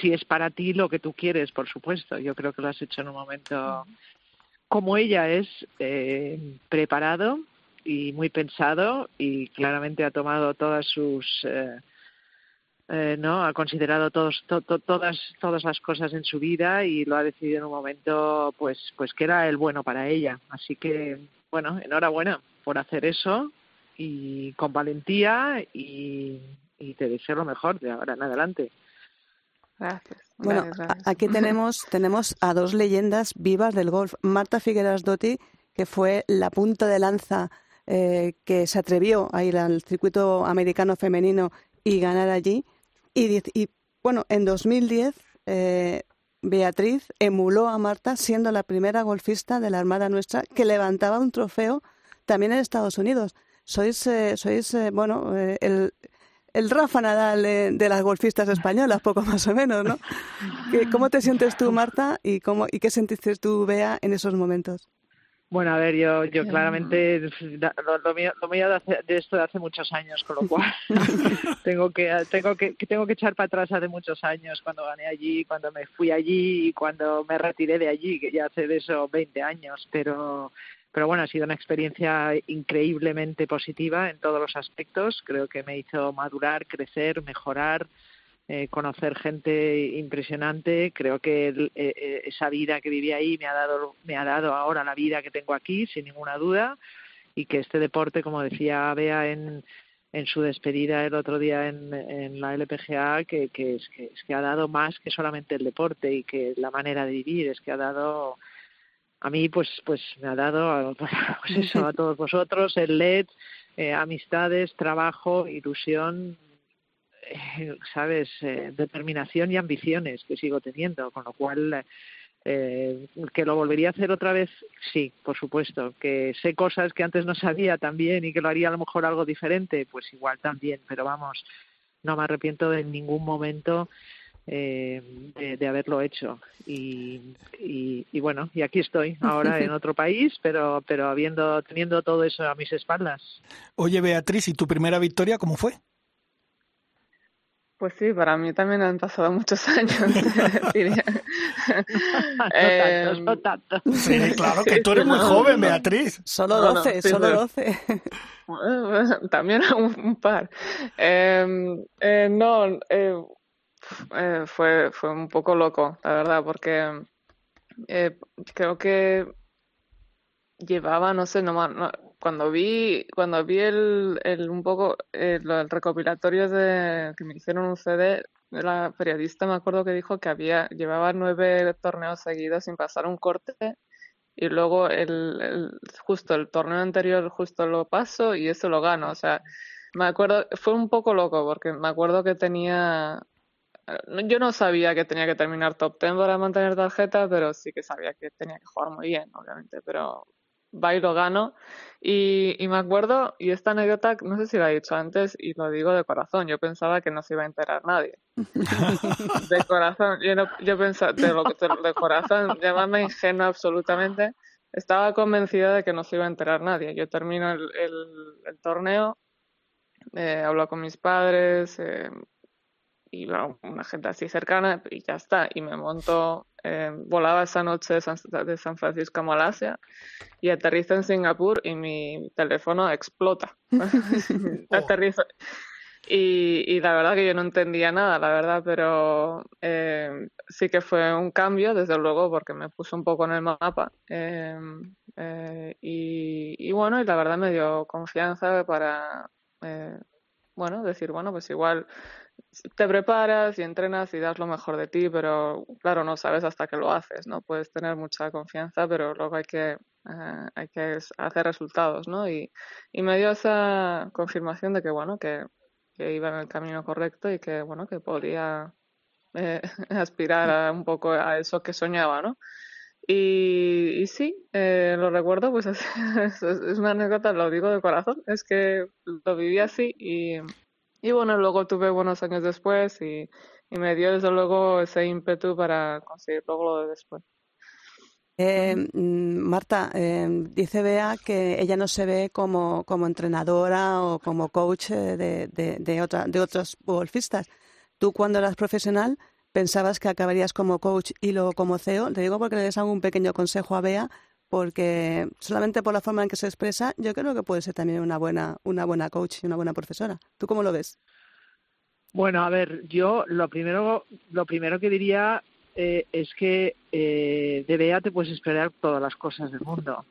Si es para ti lo que tú quieres, por supuesto. Yo creo que lo has hecho en un momento como ella es eh, preparado y muy pensado y claramente ha tomado todas sus eh, eh, no ha considerado todos, todas todas las cosas en su vida y lo ha decidido en un momento pues pues que era el bueno para ella así que bueno enhorabuena por hacer eso y con valentía y, y te deseo lo mejor de ahora en adelante Gracias. Bueno, aquí tenemos, tenemos a dos leyendas vivas del golf. Marta Figueras Dotti, que fue la punta de lanza eh, que se atrevió a ir al circuito americano femenino y ganar allí. Y, bueno, en 2010 eh, Beatriz emuló a Marta siendo la primera golfista de la Armada nuestra que levantaba un trofeo también en Estados Unidos. Sois, eh, sois eh, bueno, el, el Rafa Nadal de las golfistas españolas, poco más o menos, ¿no? ¿Cómo te sientes tú, Marta, y, cómo, y qué sentiste tú, Bea, en esos momentos? Bueno, a ver, yo, yo claramente lo, lo, mío, lo mío de, de, esto de hace muchos años, con lo cual tengo que tengo que, tengo que echar para atrás hace muchos años cuando gané allí, cuando me fui allí y cuando me retiré de allí, que ya hace de eso 20 años, pero pero bueno, ha sido una experiencia increíblemente positiva en todos los aspectos. Creo que me hizo madurar, crecer, mejorar, eh, conocer gente impresionante. Creo que eh, eh, esa vida que viví ahí me ha dado me ha dado ahora la vida que tengo aquí, sin ninguna duda, y que este deporte, como decía Bea en en su despedida el otro día en, en la LPGA que, que, es, que, es que ha dado más que solamente el deporte y que la manera de vivir es que ha dado a mí pues pues me ha dado pues eso a todos vosotros el LED eh, amistades trabajo ilusión eh, sabes eh, determinación y ambiciones que sigo teniendo con lo cual eh, que lo volvería a hacer otra vez, sí, por supuesto. Que sé cosas que antes no sabía también y que lo haría a lo mejor algo diferente, pues igual también. Pero vamos, no me arrepiento de ningún momento eh, de, de, haberlo hecho. Y, y, y, bueno, y aquí estoy ahora en otro país, pero, pero habiendo, teniendo todo eso a mis espaldas. Oye, Beatriz, ¿y tu primera victoria cómo fue? Pues sí, para mí también han pasado muchos años, diría. no tanto, no tanto. Sí, claro que tú eres muy joven, Beatriz. Solo 12, no, no, sí, solo 12. También un, un par. Eh, eh, no, eh, fue, fue un poco loco, la verdad, porque creo que llevaba, no sé, no, no cuando vi cuando vi el, un poco el, el, recopilatorio de que me hicieron un CD la periodista me acuerdo que dijo que había llevaba nueve torneos seguidos sin pasar un corte y luego el, justo el torneo anterior justo lo paso y eso lo gano o sea me acuerdo fue un poco loco porque me acuerdo que tenía yo no sabía que tenía que terminar top 10 para mantener tarjeta, pero sí que sabía que tenía que jugar muy bien, obviamente. Pero va y lo gano. Y, y, me acuerdo, y esta anécdota, no sé si la he dicho antes, y lo digo de corazón, yo pensaba que no se iba a enterar nadie. de corazón, yo, no, yo pensaba, de, lo, de, de corazón, llamarme ingenuo absolutamente, estaba convencida de que no se iba a enterar nadie. Yo termino el, el, el torneo, eh, hablo con mis padres, eh, y bueno, una gente así cercana, y ya está. Y me monto eh, volaba esa noche de San, de San, Francisco a Malasia y aterrizo en Singapur y mi teléfono explota. aterrizo. Y, y, la verdad que yo no entendía nada, la verdad, pero eh, sí que fue un cambio, desde luego, porque me puso un poco en el mapa. Eh, eh y, y, bueno, y la verdad me dio confianza para, eh, bueno, decir, bueno, pues igual te preparas y entrenas y das lo mejor de ti, pero claro, no sabes hasta que lo haces, ¿no? Puedes tener mucha confianza, pero luego hay que, eh, hay que hacer resultados, ¿no? Y, y me dio esa confirmación de que, bueno, que, iba en el camino correcto y que, bueno, que podía eh, aspirar a un poco a eso que soñaba, ¿no? Y, y sí, eh, lo recuerdo, pues es, es, una anécdota, lo digo de corazón, es que lo viví así y, y bueno, luego tuve buenos años después y, me dio desde luego ese ímpetu para conseguir luego lo de después. Eh, Marta, eh, dice Bea que ella no se ve como, como entrenadora o como coach de, de, de, otra, de otros golfistas. Tú cuando eras profesional pensabas que acabarías como coach y luego como CEO. Te digo porque le des algún pequeño consejo a Bea porque solamente por la forma en que se expresa, yo creo que puede ser también una buena, una buena coach y una buena profesora. ¿Tú cómo lo ves? Bueno, a ver, yo lo primero, lo primero que diría eh, es que eh, de Bea te puedes esperar todas las cosas del mundo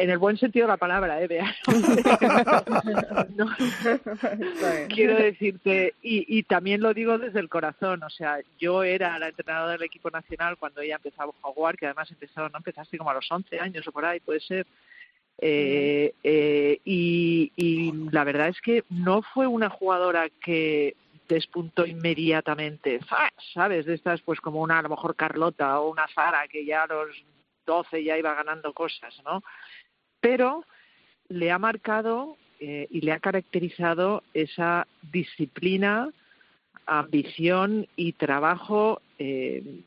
en el buen sentido de la palabra, ¿eh? Bea? no, quiero decirte, y, y también lo digo desde el corazón, o sea, yo era la entrenadora del equipo nacional cuando ella empezaba a jugar, que además empezó, no empezaste como a los 11 años o por ahí, puede ser. Eh, eh, y, y la verdad es que no fue una jugadora que despuntó inmediatamente, ¿sabes? De estas, pues como una, a lo mejor Carlota o una Sara, que ya a los 12 ya iba ganando cosas, ¿no? Pero le ha marcado eh, y le ha caracterizado esa disciplina, ambición y trabajo, eh,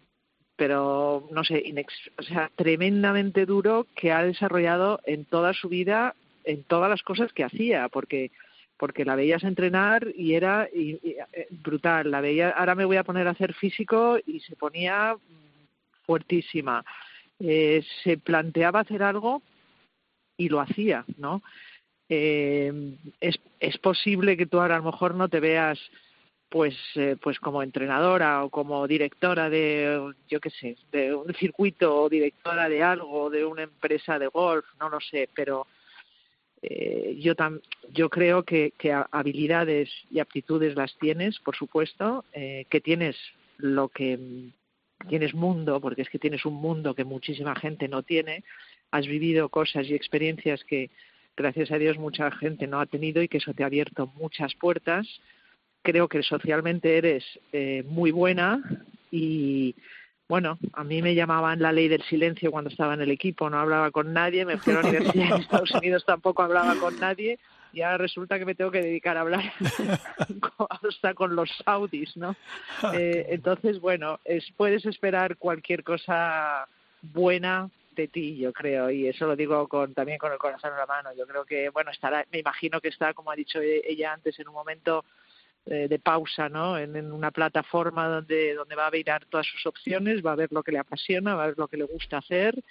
pero no sé, inex o sea, tremendamente duro que ha desarrollado en toda su vida, en todas las cosas que hacía, porque porque la veías entrenar y era y, eh, brutal, la veía, ahora me voy a poner a hacer físico y se ponía fuertísima. Eh, se planteaba hacer algo y lo hacía, ¿no? Eh, es, es posible que tú ahora a lo mejor no te veas pues eh, pues como entrenadora o como directora de yo qué sé de un circuito o directora de algo de una empresa de golf no lo sé pero eh, yo yo creo que, que habilidades y aptitudes las tienes por supuesto eh, que tienes lo que tienes mundo porque es que tienes un mundo que muchísima gente no tiene has vivido cosas y experiencias que gracias a Dios mucha gente no ha tenido y que eso te ha abierto muchas puertas creo que socialmente eres eh, muy buena y bueno, a mí me llamaban la ley del silencio cuando estaba en el equipo, no hablaba con nadie, me fui a la universidad en Estados Unidos, tampoco hablaba con nadie y ahora resulta que me tengo que dedicar a hablar hasta con los saudis, ¿no? Eh, entonces, bueno, es, puedes esperar cualquier cosa buena de ti, yo creo, y eso lo digo con, también con el corazón en la mano. Yo creo que, bueno, estará, me imagino que está, como ha dicho ella antes, en un momento eh, de pausa ¿no? En, en, una plataforma donde, donde va a mirar todas sus opciones, va a ver lo que le apasiona, va a ver lo que le gusta hacer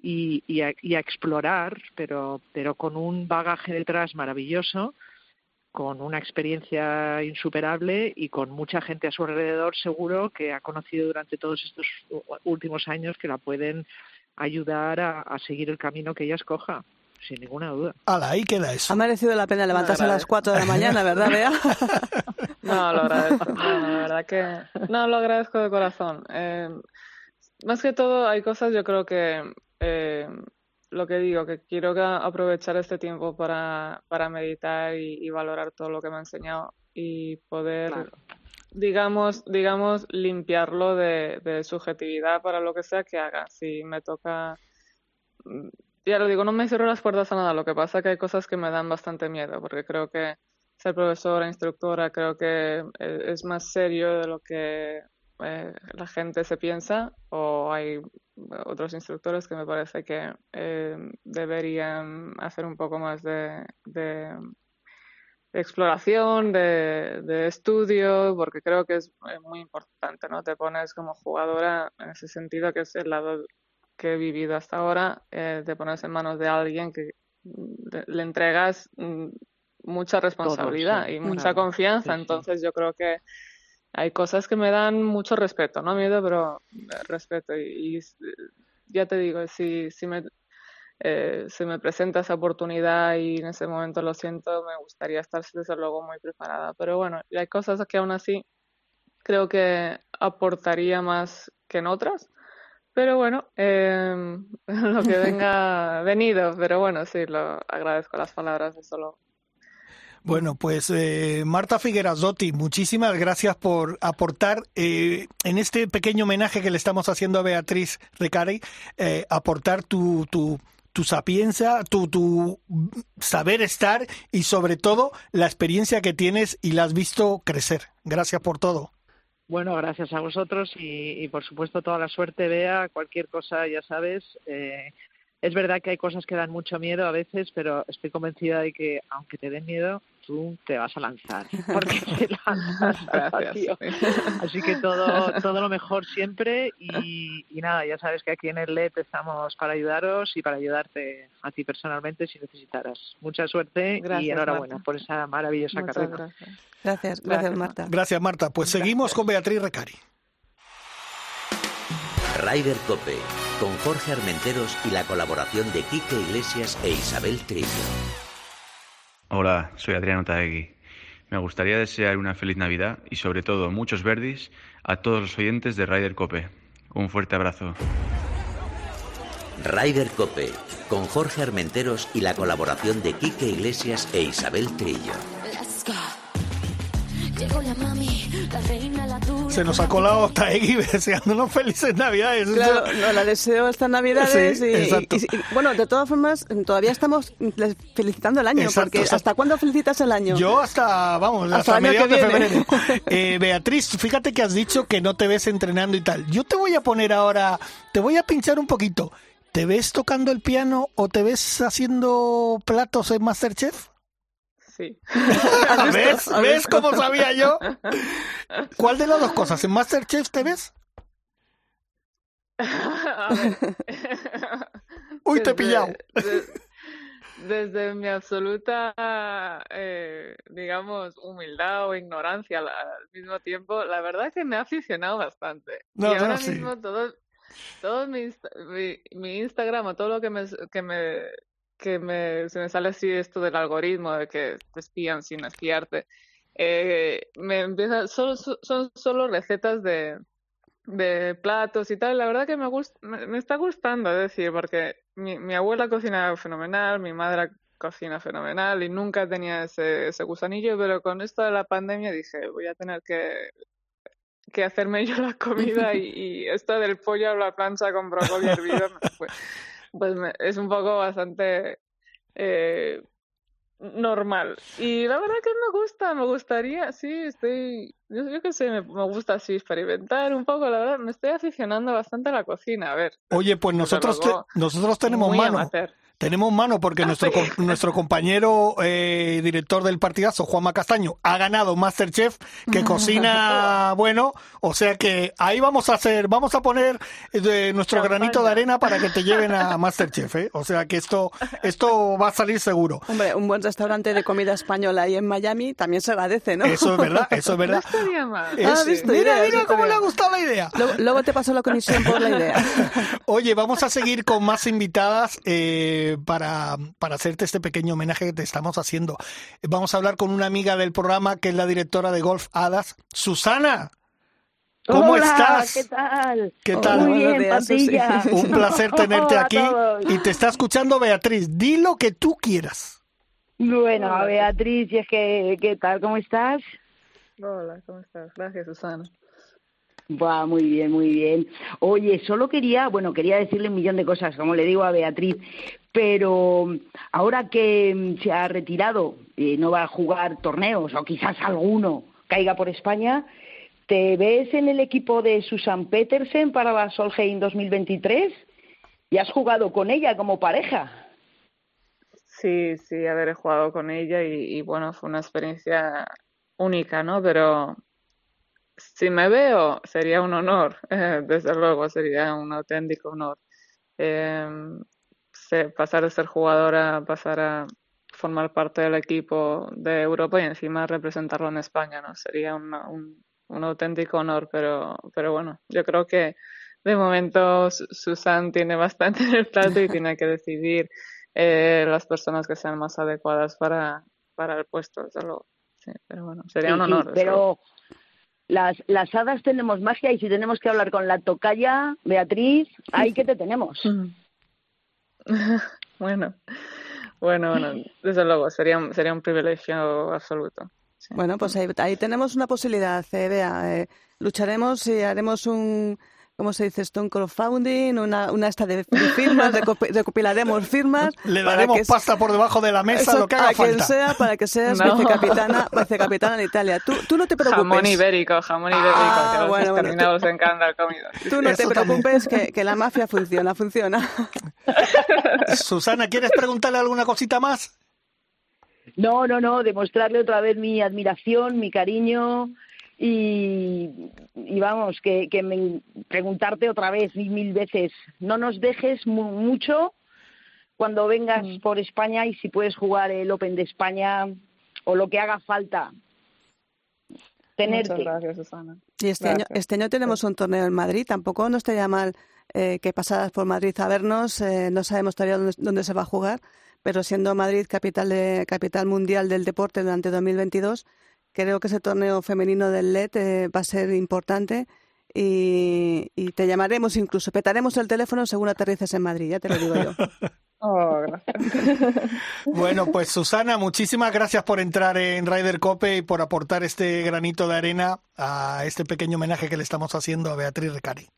y, y, a, y a explorar, pero, pero con un bagaje detrás maravilloso, con una experiencia insuperable y con mucha gente a su alrededor seguro que ha conocido durante todos estos últimos años que la pueden ayudar a, a seguir el camino que ella escoja sin ninguna duda. Ala, ahí queda eso. Ha merecido la pena levantarse a las 4 de la mañana, ¿verdad, Bea? no, lo agradezco. No, la verdad que no, lo agradezco de corazón. Eh, más que todo, hay cosas, yo creo que eh, lo que digo, que quiero aprovechar este tiempo para, para meditar y, y, valorar todo lo que me ha enseñado y poder, claro. Digamos, digamos, limpiarlo de, de subjetividad para lo que sea que haga. Si me toca ya lo digo, no me cierro las puertas a nada. Lo que pasa es que hay cosas que me dan bastante miedo, porque creo que ser profesora, instructora, creo que es más serio de lo que eh, la gente se piensa. O hay otros instructores que me parece que eh, deberían hacer un poco más de, de exploración, de, de, estudio, porque creo que es muy importante, ¿no? Te pones como jugadora en ese sentido, que es el lado que he vivido hasta ahora, eh, de ponerse en manos de alguien que le entregas mucha responsabilidad Todo, sí, y mucha confianza. Sí, Entonces sí. yo creo que hay cosas que me dan mucho respeto, no miedo, pero respeto. Y, y ya te digo, si, si me, eh, se me presenta esa oportunidad y en ese momento lo siento, me gustaría estar desde luego muy preparada. Pero bueno, hay cosas que aún así creo que aportaría más que en otras. Pero bueno, eh, lo que venga venido, pero bueno, sí, lo agradezco las palabras de solo. Bueno, pues eh, Marta Figuerazotti, muchísimas gracias por aportar eh, en este pequeño homenaje que le estamos haciendo a Beatriz Recari, eh, aportar tu, tu, tu sapiencia, tu, tu saber estar y sobre todo la experiencia que tienes y la has visto crecer. Gracias por todo. Bueno, gracias a vosotros y, y, por supuesto toda la suerte, Bea, cualquier cosa, ya sabes. Eh, es verdad que hay cosas que dan mucho miedo a veces, pero estoy convencida de que aunque te den miedo, tú te vas a lanzar, porque te lanzas. Así que todo, todo lo mejor siempre y, y, nada, ya sabes que aquí en el LED estamos para ayudaros y para ayudarte a ti personalmente si necesitaras. Mucha suerte gracias, y enhorabuena Marta. por esa maravillosa Muchas carrera. Gracias. Gracias, gracias, Marta. Gracias, Marta. Pues gracias. seguimos con Beatriz Recari. Ryder Cope, con Jorge Armenteros y la colaboración de Quique Iglesias e Isabel Trillo. Hola, soy Adriano Taegui. Me gustaría desear una feliz Navidad y sobre todo muchos verdis a todos los oyentes de Ryder Cope. Un fuerte abrazo. Ryder Cope, con Jorge Armenteros y la colaboración de Quique Iglesias e Isabel Trillo. Se nos ha colado Taegui deseándonos felices navidades. Claro, no, la deseo estas navidades Sí, y, exacto. y- y- bueno, de todas formas, todavía estamos felicitando el año, Exacto, porque exacto. ¿hasta cuándo felicitas el año? Yo hasta, vamos, Hasta hasta, mediados de febrero. Eh, Beatriz, fíjate que has dicho que no te ves entrenando y tal. Yo te voy a poner ahora, te voy a pinchar un poquito. ¿Te ves tocando el piano o te ves haciendo platos en Masterchef? Sí. ¿Ves? ¿Has ¿Ves cómo sabía yo? ¿Cuál de las dos cosas? ¿En Masterchef te ves? A ver. Uy, te he pillado. de- desde mi absoluta, eh, digamos, humildad o ignorancia al, mismo tiempo, la verdad es que me ha aficionado bastante. y ahora mismo todo, todo mi, mi, Instagram o todo lo que me, que me que me, se me sale así esto del algoritmo de que te espían sin espiarte, eh, me empieza, son, son solo recetas de, de platos y tal. La verdad que me, gusta, me, está gustando, es decir, porque mi, mi abuela cocina fenomenal, mi madre cocina fenomenal y nunca tenía ese, ese gusanillo, pero con esto de la pandemia dije, voy a tener que que hacerme yo la comida y, y, esto del pollo a la plancha con brócoli hervido pues, pues es un poco bastante eh, normal. Y la verdad que me gusta, me gustaría, sí, estoy, yo, yo qué sé, me, me, gusta así experimentar un poco, la verdad, me estoy aficionando bastante a la cocina, a ver. Oye, pues nosotros, nosotros tenemos mano. Tenemos mano porque nuestro, nuestro compañero eh, director del partidazo, Juanma Castaño, ha ganado Masterchef, que cocina bueno, o sea que ahí vamos a hacer, vamos a poner de nuestro granito de arena para que te lleven a Masterchef, ¿eh? o sea que esto, esto va a salir seguro. Hombre, un buen restaurante de comida española ahí en Miami también se agradece, ¿no? Eso es verdad, eso es verdad. Ah, mira, mira cómo le ha gustado la idea. Luego, te paso la comisión por la idea. Oye, vamos a seguir con más invitadas. Eh, para, para hacerte este pequeño homenaje que te estamos haciendo. Vamos a hablar con una amiga del programa que es la directora de Golf Hadas, Susana. ¿Cómo estás? ¿Qué tal? ¿Qué tal? Muy bien, Un placer tenerte aquí. Y te está escuchando Beatriz. Di lo que tú quieras. Bueno, Beatriz, y es que, ¿qué tal? ¿Cómo estás? Hola, ¿cómo estás? Gracias, Susana. Va, muy bien, muy bien. Oye, solo quería, bueno, quería decirle un millón de cosas, como le digo a Beatriz, pero ahora que mm, se ha retirado, y no va a jugar torneos, o quizás alguno caiga por España, ¿te ves en el equipo de Susan Petersen para la Solheim 2023? ¿Y has jugado con ella como pareja? Sí, sí, haber jugado con ella y, y bueno, fue una experiencia única, ¿no? Pero si me veo, sería un honor, desde luego, sería un auténtico honor. Eh, pasar de ser jugadora a pasar a formar parte del equipo de Europa y encima representarlo en España, ¿no? Sería un, un, auténtico honor, pero, pero bueno, yo creo que de momento Susan tiene bastante en el plato y tiene que decidir eh, las personas que sean más adecuadas para, para el puesto, desde luego. Sí, pero bueno, sería un honor. pero las, las hadas tenemos magia y si tenemos que hablar con la tocaya, Beatriz, ahí que te tenemos. bueno, bueno, bueno, desde luego, sería, sería un privilegio absoluto. Bueno, pues ahí, ahí, tenemos una posibilidad, eh, eh, lucharemos y haremos un, ¿cómo se dice esto? Un crowdfunding, una, una esta de firmas, recopilaremos firmas. Le daremos pasta por debajo de la mesa, lo que haga falta. sea, para que seas vicecapitana, vicecapitana en Italia. Tú, tú no te preocupes. Jamón ibérico, jamón ibérico, ah, que los bueno, bueno, tú, encanta el comido. Tú no te preocupes que, que, la mafia funciona, funciona. Susana, ¿quieres preguntarle alguna cosita más? No, no, no, demostrarle otra vez mi admiración, mi cariño, y, y vamos, que, que me, preguntarte otra vez y mil veces, no nos dejes mucho cuando vengas mm. por España y si puedes jugar el Open de España o lo que haga falta. Tenerte. Muchas gracias, Susana. Y este, Año, este año tenemos un torneo en Madrid, tampoco nos estaría mal eh, que pasaras por Madrid a vernos, eh, no sabemos todavía dónde, dónde, se va a jugar, pero siendo Madrid capital, de, capital mundial del deporte durante 2022, creo que ese torneo femenino del LED eh, va a ser importante y, te llamaremos incluso, petaremos el teléfono según aterrices en Madrid, ya te lo digo yo. Oh, gracias. bueno, pues Susana, muchísimas gracias por entrar en Ryder Cope y por aportar este granito de arena a este pequeño homenaje que le estamos haciendo a Beatriz Recari.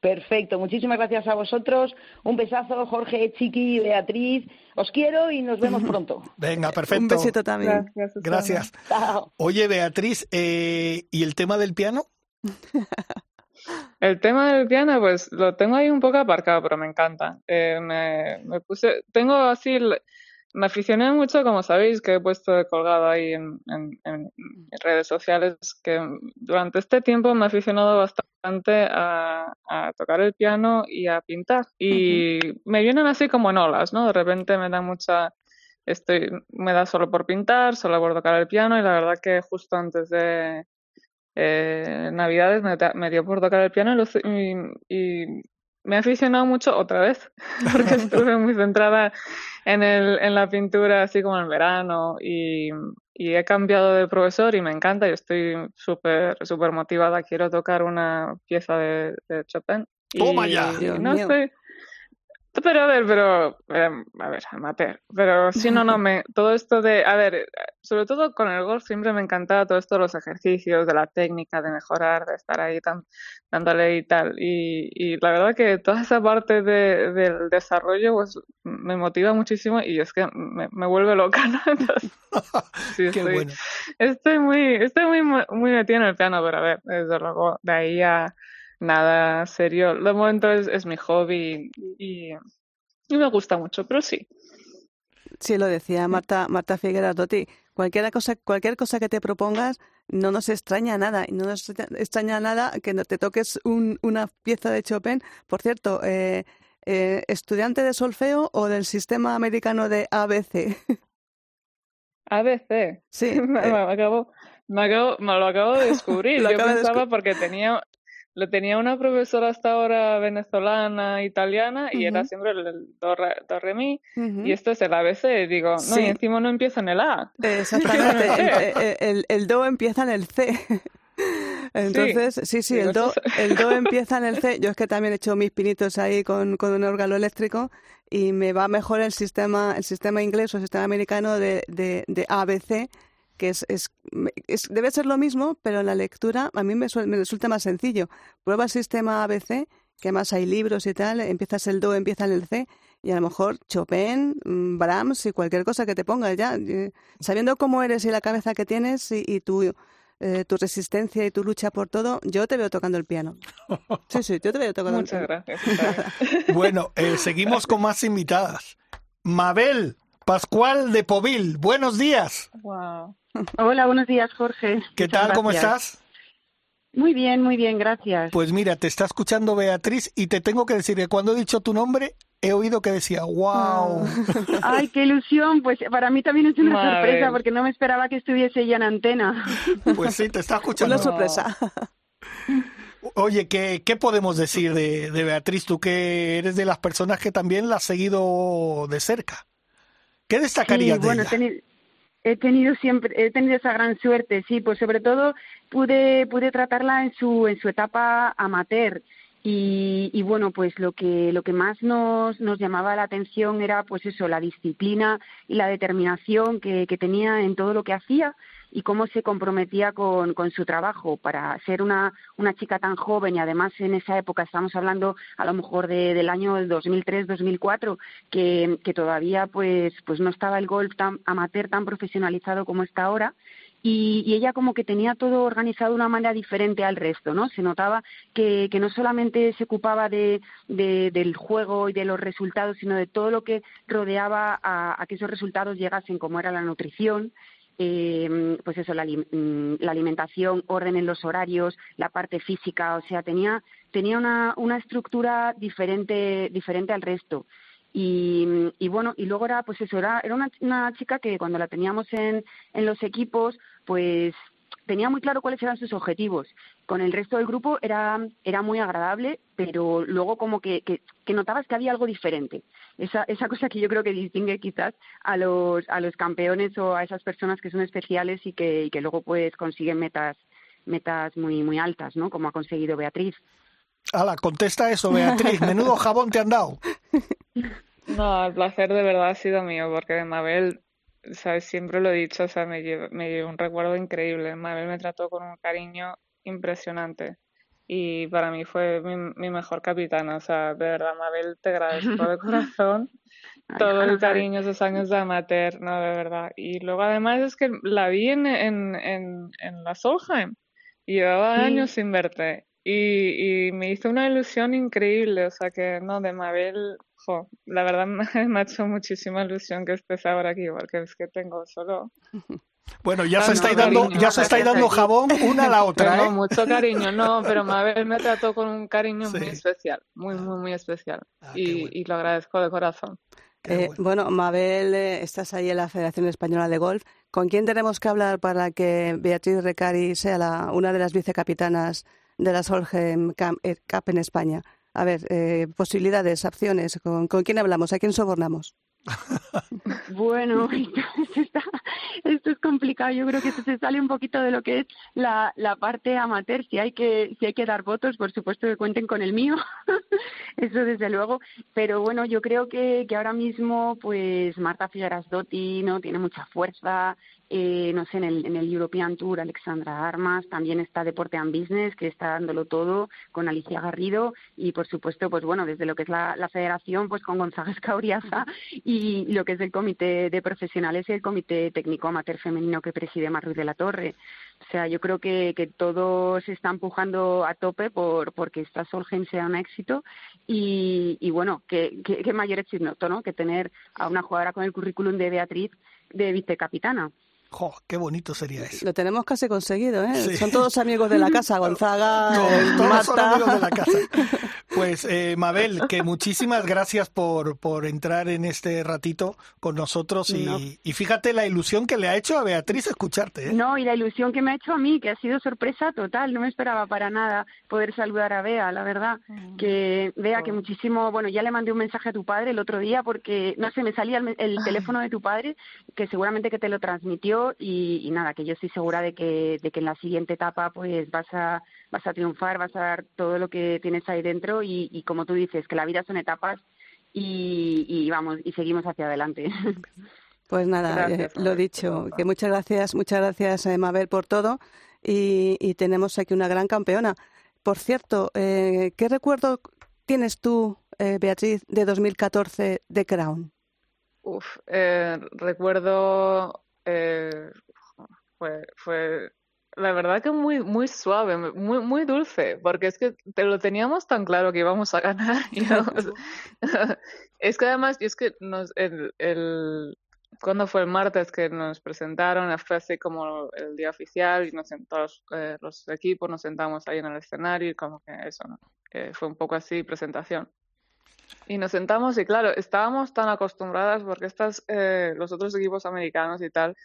Perfecto, muchísimas gracias a vosotros. Un besazo, Jorge, Chiqui, Beatriz. Os quiero y nos vemos pronto. Venga, perfecto. Un besito también. Gracias. Oye, Beatriz, eh, ¿y el tema del piano? El tema del piano, pues lo tengo ahí un poco aparcado, pero me encanta. Eh, me, me, puse, tengo así me aficioné mucho, como sabéis, que he puesto colgado ahí en, en, redes sociales, que durante este tiempo me he aficionado bastante a, tocar el piano y a pintar. Y me vienen así como en olas, ¿no? De repente me da mucha... Estoy, me da solo por pintar, solo por tocar el piano y la verdad que justo antes de eh, Navidades me, dio por tocar el piano y, y me he aficionado mucho otra vez, porque estuve muy centrada en, el, en la pintura así como en verano y, y he cambiado de profesor y me encanta y estoy súper súper motivada. Quiero tocar una pieza de, de Chopin. ¡Toma ya! no estoy, pero a ver, pero em, a ver, amateur. Pero si no, no me. Todo esto de. A ver, sobre todo con el golf siempre me encantaba todo esto de los ejercicios, de la técnica, de mejorar, de estar ahí tan, dándole y tal. Y, y la verdad que toda esa parte de, del desarrollo pues me motiva muchísimo y es que me, me vuelve loca, ¿no? Entonces, sí, estoy, estoy muy, estoy muy, muy metida en el piano, pero a ver, desde luego, de ahí a nada serio. De momento es, es mi hobby y, y, me gusta mucho, pero sí. Sí, lo decía Marta, Marta Figueras Dotti. Cualquier cosa, cualquier cosa que te propongas no nos extraña nada. Y no nos extraña nada que te toques un, una pieza de Chopin. Por cierto, eh, eh, ¿estudiante de solfeo o del sistema americano de ABC? ABC. Sí. me, eh. acabo, me, acabo, me, lo acabo de descubrir. Yo pensaba porque tenía, lo tenía una profesora hasta ahora venezolana, italiana, y era siempre el do, re, mi, y esto es el ABC, digo, no, y encima no empieza en el A. Exactamente, el, el, do empieza en el C. Entonces, sí, sí, el, do, el do empieza en el C. Yo es que también he hecho mis pinitos ahí con, con un órgano eléctrico y me va mejor el sistema, el sistema inglés o el sistema americano de, de, de ABC que es, es, debe ser lo mismo, pero en la lectura a mí me, me, resulta más sencillo. Prueba el sistema ABC, que más hay libros y tal, empiezas el Do, empieza en el C, y a lo mejor Chopin, mm, Brahms y cualquier cosa que te pongas ya. Eh, sabiendo cómo eres y la cabeza que tienes y, tu, eh, tu resistencia y tu lucha por todo, yo te veo tocando el piano. Sí, sí, yo te veo tocando Muchas el piano. Gracias. bueno, eh, seguimos con más invitadas. Mabel Pascual de Povil, buenos días. Wow. Hola, buenos días, Jorge. ¿Qué tal? ¿Cómo estás? Muy bien, muy bien, gracias. Pues mira, te está escuchando Beatriz y te tengo que decir que cuando he dicho tu nombre he oído que decía, wow. Ay, qué ilusión. Pues para mí también es una sorpresa porque no me esperaba que estuviese ella en antena. Pues sí, te está escuchando. Una sorpresa. Oye, ¿qué, ¿qué podemos decir de, de Beatriz? Tú que eres de las personas que también la has seguido de cerca. ¿Qué destacarías sí, bueno, de ella? He tenido siempre he tenido esa gran suerte sí pues sobre todo pude pude tratarla en su en su etapa amateur. Y, y, bueno pues lo que lo que más nos nos llamaba la atención era pues eso la disciplina y la determinación que, que tenía en todo lo que hacía y cómo se comprometía con, con su trabajo para ser una, una chica tan joven y además en esa época estamos hablando a lo mejor de, del año 2003-2004 que, que todavía pues, pues no estaba el golf tan amateur tan profesionalizado como está ahora y, y, ella como que tenía todo organizado de una manera diferente al resto, ¿no? Se notaba que, que no solamente se ocupaba de, de, del juego y de los resultados, sino de todo lo que rodeaba a, a que esos resultados llegasen, como era la nutrición, eh, pues eso, la, mm, la, alimentación, orden en los horarios, la parte física, o sea, tenía, tenía una, una estructura diferente, diferente al resto. Y, y, bueno, y luego era, pues eso, era, era una, una chica que cuando la teníamos en, en los equipos, pues tenía muy claro cuáles eran sus objetivos. Con el resto del grupo era, era muy agradable, pero luego como que, que, que, notabas que había algo diferente. Esa, esa cosa que yo creo que distingue quizás a los, a los campeones o a esas personas que son especiales y que, y que luego pues consiguen metas, metas muy, muy altas, ¿no? Como ha conseguido Beatriz. Hala, contesta eso, Beatriz. Menudo jabón te han dado. No, el placer de verdad ha sido mío, porque Mabel ¿sabes? Siempre lo he dicho, o sea, me llevo, me un recuerdo increíble. Mabel me trató con un cariño impresionante. Y para mí fue mi, mi mejor capitana, o sea, de verdad, Mabel, te agradezco de corazón todo el cariño, esos años de amateur, no, de verdad. Y luego además es que la vi en, en, en, en la Solheim. Y llevaba sí. años sin verte. Y, y me hizo una ilusión increíble, o sea que no, de Mabel la verdad me, ha hecho muchísima ilusión que estés ahora aquí, porque es que tengo solo... Bueno, ya se estáis dando, ya se estáis dando jabón una a la otra, Tengo ¿eh? mucho cariño, no, pero Mabel me trató con un cariño muy especial, muy, muy, muy especial. Ah, y, y lo agradezco de corazón. Eh, bueno. Mabel, eh, estás ahí en la Federación Española de Golf. ¿Con quién tenemos que hablar para que Beatriz Recari sea la, una de las vicecapitanas de la Solheim eh, Cup en España? A ver, eh, posibilidades, opciones. ¿Con, ¿Con quién hablamos? ¿A quién sobornamos? Bueno, esto, está, esto es complicado. Yo creo que esto se sale un poquito de lo que es la, la parte amateur. Si hay que si hay que dar votos, por supuesto que cuenten con el mío. Eso desde luego. Pero bueno, yo creo que, que ahora mismo, pues Marta Figueras Dotti no tiene mucha fuerza. Eh, no sé, en el, en el European Tour, Alexandra Armas, también está Deporte and Business, que está dándolo todo, con Alicia Garrido, y por supuesto, pues bueno, desde lo que es la, la federación, pues con González Cauriaza, y lo que es el comité de profesionales y el comité técnico amateur femenino que preside Marruiz de la Torre. O sea, yo creo que, que todo se está empujando a tope por porque esta Solheim sea un éxito y, y bueno, que, que, que mayor éxito, ¿no? Que tener a una jugadora con el currículum de Beatriz de vicecapitana. Jo, qué bonito sería eso. Lo tenemos casi conseguido, ¿eh? Sí. Son todos amigos de la casa, Gonzaga, no, todos Marta. son amigos de la casa. Pues, eh, Mabel, que muchísimas gracias por, por entrar en este ratito con nosotros y, No. y fíjate la ilusión que le ha hecho a Beatriz escucharte. ¿eh? No, y la ilusión que me ha hecho a mí, que ha sido sorpresa total, no me esperaba para nada poder saludar a Bea, la verdad. Que Bea, que muchísimo, bueno, ya le mandé un mensaje a tu padre el otro día porque, no sé, me salía el, el teléfono de tu padre, que seguramente que te lo transmitió y, y nada, que yo estoy segura de que, de que en la siguiente etapa pues vas a, vas a triunfar, vas a dar todo lo que tienes ahí dentro y, y como tú dices, que la vida son etapas y, y vamos, y seguimos hacia adelante. Pues nada, Gracias, eh, lo dicho, que muchas gracias, muchas gracias eh, Mabel por todo y, y tenemos aquí una gran campeona. Por cierto, eh, ¿qué recuerdo tienes tú, eh, Beatriz, de 2014 de Crown? Uf, eh, recuerdo, eh, fue, fue, la verdad que muy, muy suave, muy, muy dulce, porque es que te lo teníamos tan claro que íbamos a ganar. es que además, es que nos, el, cuando fue el martes que nos presentaron, fue así como el día oficial y nos sentamos, eh, los equipos nos sentamos ahí en el escenario y como que eso, ¿no? Fue un poco así presentación. Y nos sentamos y claro, estábamos tan acostumbradas porque estas, eh, los otros equipos americanos y tal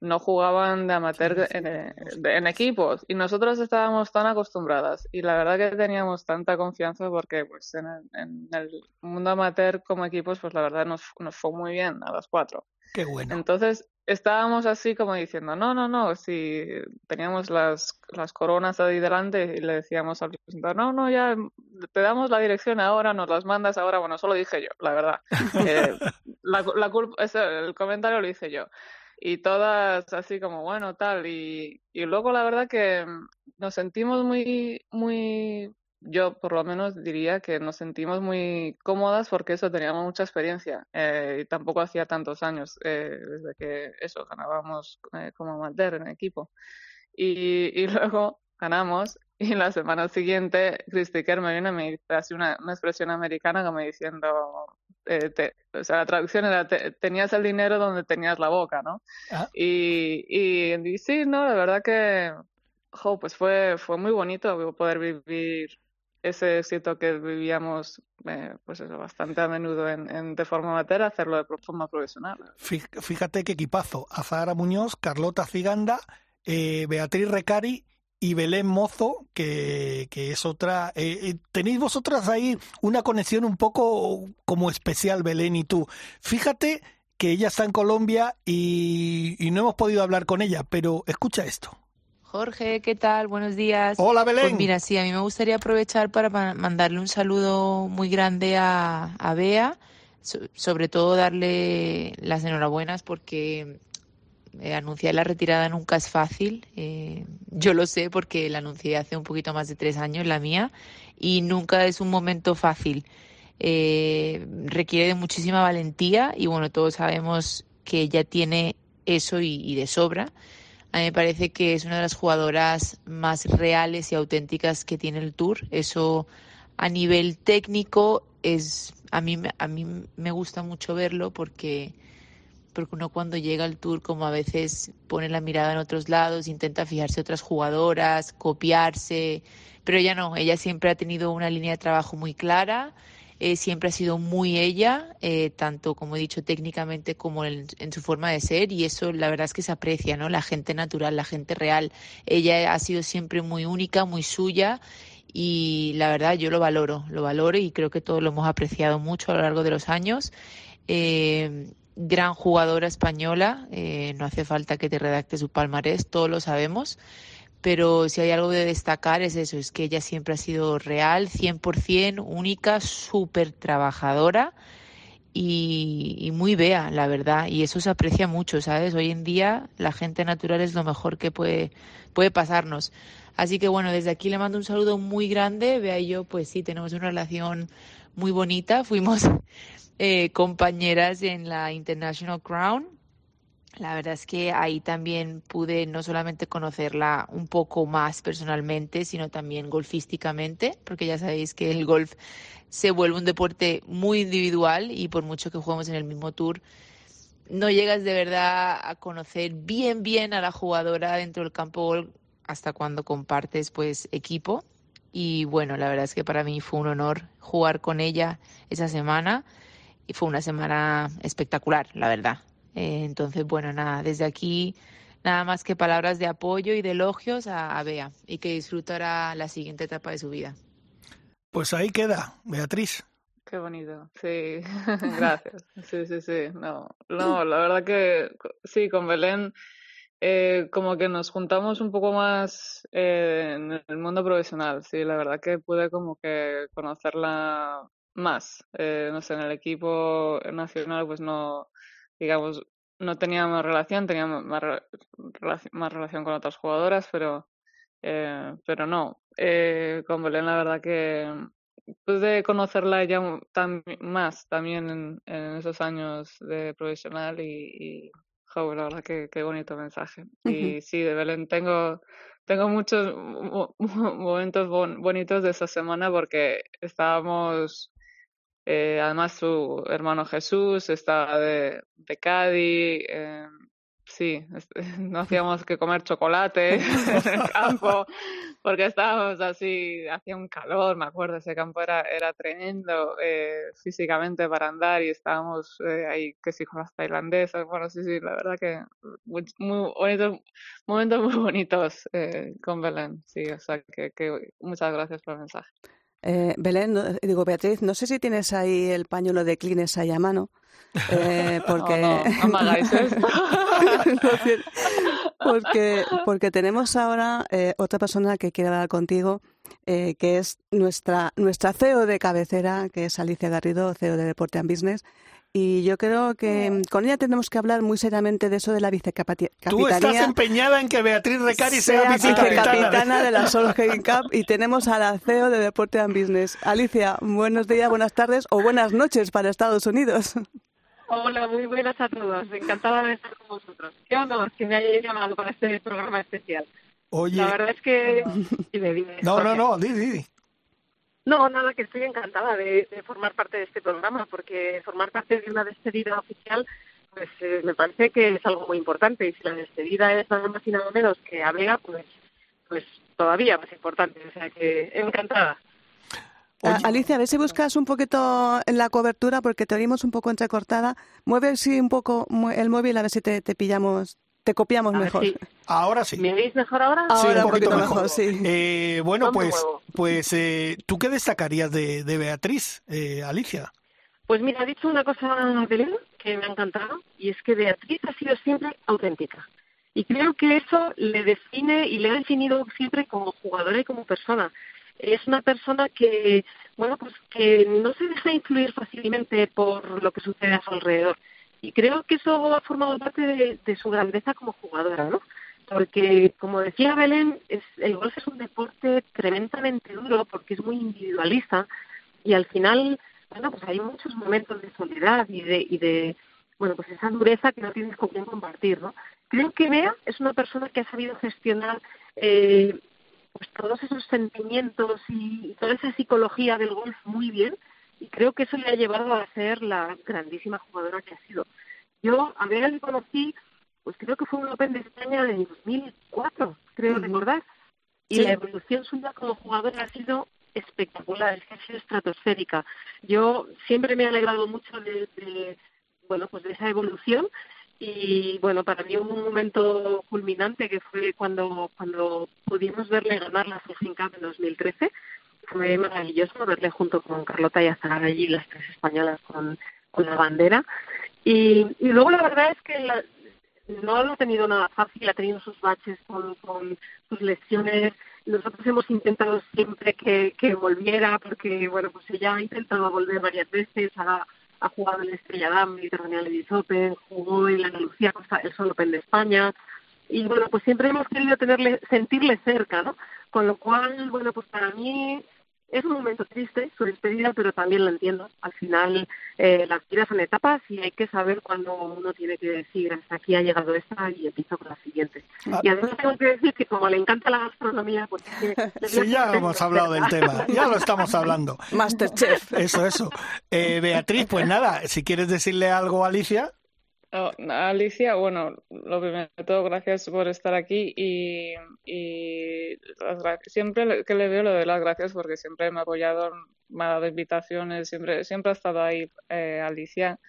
no jugaban de amateur en, eh, en equipos y nosotros estábamos tan acostumbradas y la verdad que teníamos tanta confianza porque pues en el, en el mundo amateur como equipos pues la verdad nos, nos fue muy bien a las cuatro. Qué bueno. Entonces estábamos así como diciendo, no, no, no, si teníamos las, las coronas ahí delante y le decíamos al presentador, no, no, ya te damos la dirección ahora, nos las mandas ahora, bueno, eso lo dije yo, la verdad. Eh, la, la culpa, ese- el comentario lo hice yo. Y todas así como, bueno, tal, y, y luego la verdad que nos sentimos muy, muy, yo por lo menos diría que nos sentimos muy cómodas porque eso, teníamos mucha experiencia eh, y tampoco hacía tantos años eh, desde que eso, ganábamos eh, como amateur en equipo. Y, y luego ganamos y la semana siguiente Christy Kerr me viene y me así una, una expresión americana como diciendo, eh, te- o sea, la traducción era, te- tenías el dinero donde tenías la boca, ¿no? Ah. Y, y, y sí, no, la verdad que, jo, pues fue, fue muy bonito poder vivir ese éxito que vivíamos, eh, pues eso, bastante a menudo en, de forma amateur, hacerlo de forma profesional. Fí- Fíjate qué equipazo. Azahara Muñoz, Carlota Ciganda, eh, Beatriz Recari y Belén Mozo, que, que es otra. eh, eh, tenéis vosotras ahí una conexión un poco como especial, Belén y tú. Fíjate que ella está en Colombia y no hemos podido hablar con ella, pero escucha esto. Jorge, ¿qué tal? Buenos días. Hola, Belén. Pues mira, sí, a mí me gustaría aprovechar para ma- mandarle un saludo muy grande a, a Bea, so- sobre todo darle las enhorabuenas porque eh, anunciar la retirada nunca es fácil. Eh, yo lo sé porque la anuncié hace un poquito más de tres años, la mía, y nunca es un momento fácil. Eh, requiere de muchísima valentía y bueno, todos sabemos que ella tiene eso y, y de sobra. A mí me parece que es una de las jugadoras más reales y auténticas que tiene el Tour. Eso a nivel técnico es a mí a mí me gusta mucho verlo porque porque uno cuando llega al tour como a veces pone la mirada en otros lados, intenta fijarse otras jugadoras, copiarse, pero ella no, ella siempre ha tenido una línea de trabajo muy clara, eh, siempre ha sido muy ella, eh, tanto como he dicho técnicamente como en, su forma de ser y eso la verdad es que se aprecia, ¿no? La gente natural, la gente real, ella ha sido siempre muy única, muy suya y la verdad yo lo valoro, lo valoro y creo que todos lo hemos apreciado mucho a lo largo de los años. Eh, gran jugadora española, no hace falta que te redacte su palmarés, todos lo sabemos, pero si hay algo de destacar es eso, es que ella siempre ha sido real, 100%, única, súper trabajadora y, muy vea, la verdad, y eso se aprecia mucho, ¿sabes? Hoy en día la gente natural es lo mejor que puede, puede pasarnos. Así que bueno, desde aquí le mando un saludo muy grande, Vea y yo, pues sí, tenemos una relación muy bonita, fuimos eh, compañeras en la International Crown. La verdad es que ahí también pude no solamente conocerla un poco más personalmente, sino también golfísticamente, porque ya sabéis que el golf se vuelve un deporte muy individual y por mucho que juguemos en el mismo tour, no llegas de verdad a conocer bien bien a la jugadora dentro del campo hasta cuando compartes pues equipo. Y bueno, la verdad es que para mí fue un honor jugar con ella esa semana y fue una semana espectacular, la verdad. Eh, entonces, bueno, nada, desde aquí nada más que palabras de apoyo y de elogios a, a Bea y que disfrutará la siguiente etapa de su vida. Pues ahí queda, Beatriz. Qué bonito, sí, gracias. Sí, sí, sí, no, no, la verdad que sí, con Belén eh, como que nos juntamos un poco más eh, en el mundo profesional, sí, la verdad que pude como que conocerla más. Eh, no sé, en el equipo nacional, pues no, digamos, no teníamos relación, teníamos más, más relación con otras jugadoras, pero, eh, pero no. Eh, con Belén, la verdad que pude conocerla ya tam más también en, en, esos años de profesional y, y la verdad que qué bonito mensaje. Uh -huh. Y sí, de Belén tengo tengo muchos momentos bon bonitos de esa semana porque estábamos eh, además, su hermano Jesús estaba de, de Cádiz. Eh, sí, no hacíamos que comer chocolate en el campo porque estábamos así, hacía un calor, me acuerdo, ese campo era, era tremendo eh, físicamente para andar y estábamos eh, ahí, que sí, con las tailandesas. Bueno, sí, sí, la verdad que muy, muy bonitos, momentos muy bonitos eh, con Belén. Sí, o sea, que, que muchas gracias por el mensaje. Eh, Belén, no, digo Beatriz, no sé si tienes ahí el pañuelo de Kleenex ahí a mano, eh, porque no, no, no hagáis esto. porque porque tenemos ahora eh, otra persona que quiere hablar contigo, eh, que es nuestra nuestra CEO de cabecera, que es Alicia Garrido, CEO de Deporte and Business. Y yo creo que con ella tenemos que hablar muy seriamente de eso de la vicecapitanía. Tú estás empeñada en que Beatriz Recari sea, sea vicecapitana de la Solheim Cup y tenemos a la CEO de Deporte and Business. Alicia, buenos días, buenas tardes o buenas noches para Estados Unidos. Hola, muy buenas a todos. Encantada de estar con vosotros. Qué honor que me hayáis llamado para este programa especial. Oye. La verdad es que. Dime, dime, no, no, no, di, di. No, nada, que estoy encantada de, de, formar parte de este programa, porque formar parte de una despedida oficial, pues eh, me parece que es algo muy importante. Y si la despedida es nada más y nada menos que Abega, pues, pues todavía más importante. O sea que encantada. Oye. Alicia, a ver si buscas un poquito en la cobertura, porque te oímos un poco entrecortada. Mueve sí, un poco el móvil, a ver si te, te pillamos te copiamos a mejor. Sí. Ahora sí. ¿Me veis mejor ahora? Ahora sí, un, un poquito mejor. mejor, sí. Eh, bueno, pues, pues eh, ¿tú qué destacarías de, de Beatriz, eh, Alicia? Pues mira, ha dicho una cosa, Belén, que me ha encantado, y es que Beatriz ha sido siempre auténtica. Y creo que eso le define y le ha definido siempre como jugadora y como persona. Es una persona que, bueno, pues que no se deja influir fácilmente por lo que sucede a su alrededor y creo que eso ha formado parte de, su grandeza como jugadora, ¿no? Porque, como decía Belén, es, el golf es un deporte tremendamente duro porque es muy individualista y al final, bueno, pues hay muchos momentos de soledad y de, y de bueno, pues esa dureza que no tienes con quién compartir, ¿no? Creo que Bea es una persona que ha sabido gestionar eh, pues todos esos sentimientos y toda esa psicología del golf muy bien y creo que eso le ha llevado a ser la grandísima jugadora que ha sido. Yo a ver le conocí, pues creo que fue un Open de España en 2004, creo recordar, y la evolución suya como jugadora ha sido espectacular, es que ha sido estratosférica. Yo siempre me he alegrado mucho de, bueno, pues de esa evolución y bueno, para mí hubo un momento culminante que fue cuando cuando pudimos verle ganar la Fulgin Cup en 2013 fue maravilloso verle junto con Carlota y Azar allí, las tres españolas con, con la bandera. Y, y luego la verdad es que no lo ha tenido nada fácil, ha tenido sus baches con, con sus lesiones. Nosotros hemos intentado siempre que, que volviera, porque bueno, pues ella ha intentado volver varias veces, ha, jugado en la Estrella Damm, Mediterránea Ladies Open, jugó en la Andalucía el Sol Open de España. Y bueno, pues siempre hemos querido tenerle, sentirle cerca, ¿no? Con lo cual, bueno, pues para mí es un momento triste su despedida, pero también lo entiendo. Al final, eh, las vidas son etapas y hay que saber cuándo uno tiene que decir hasta aquí ha llegado esta y empiezo con la siguiente. Ah. Y además tengo que decir que como le encanta la gastronomía, pues es que... Sí, ya hemos hablado del tema, ya lo estamos hablando. Masterchef. Eso, eso. Eh, Beatriz, pues nada, si quieres decirle algo a Alicia. Oh, Alicia, bueno, lo primero de todo, gracias por estar aquí y, y siempre que le veo le doy las gracias porque siempre me ha apoyado, me ha dado invitaciones, siempre, siempre ha estado ahí eh, Alicia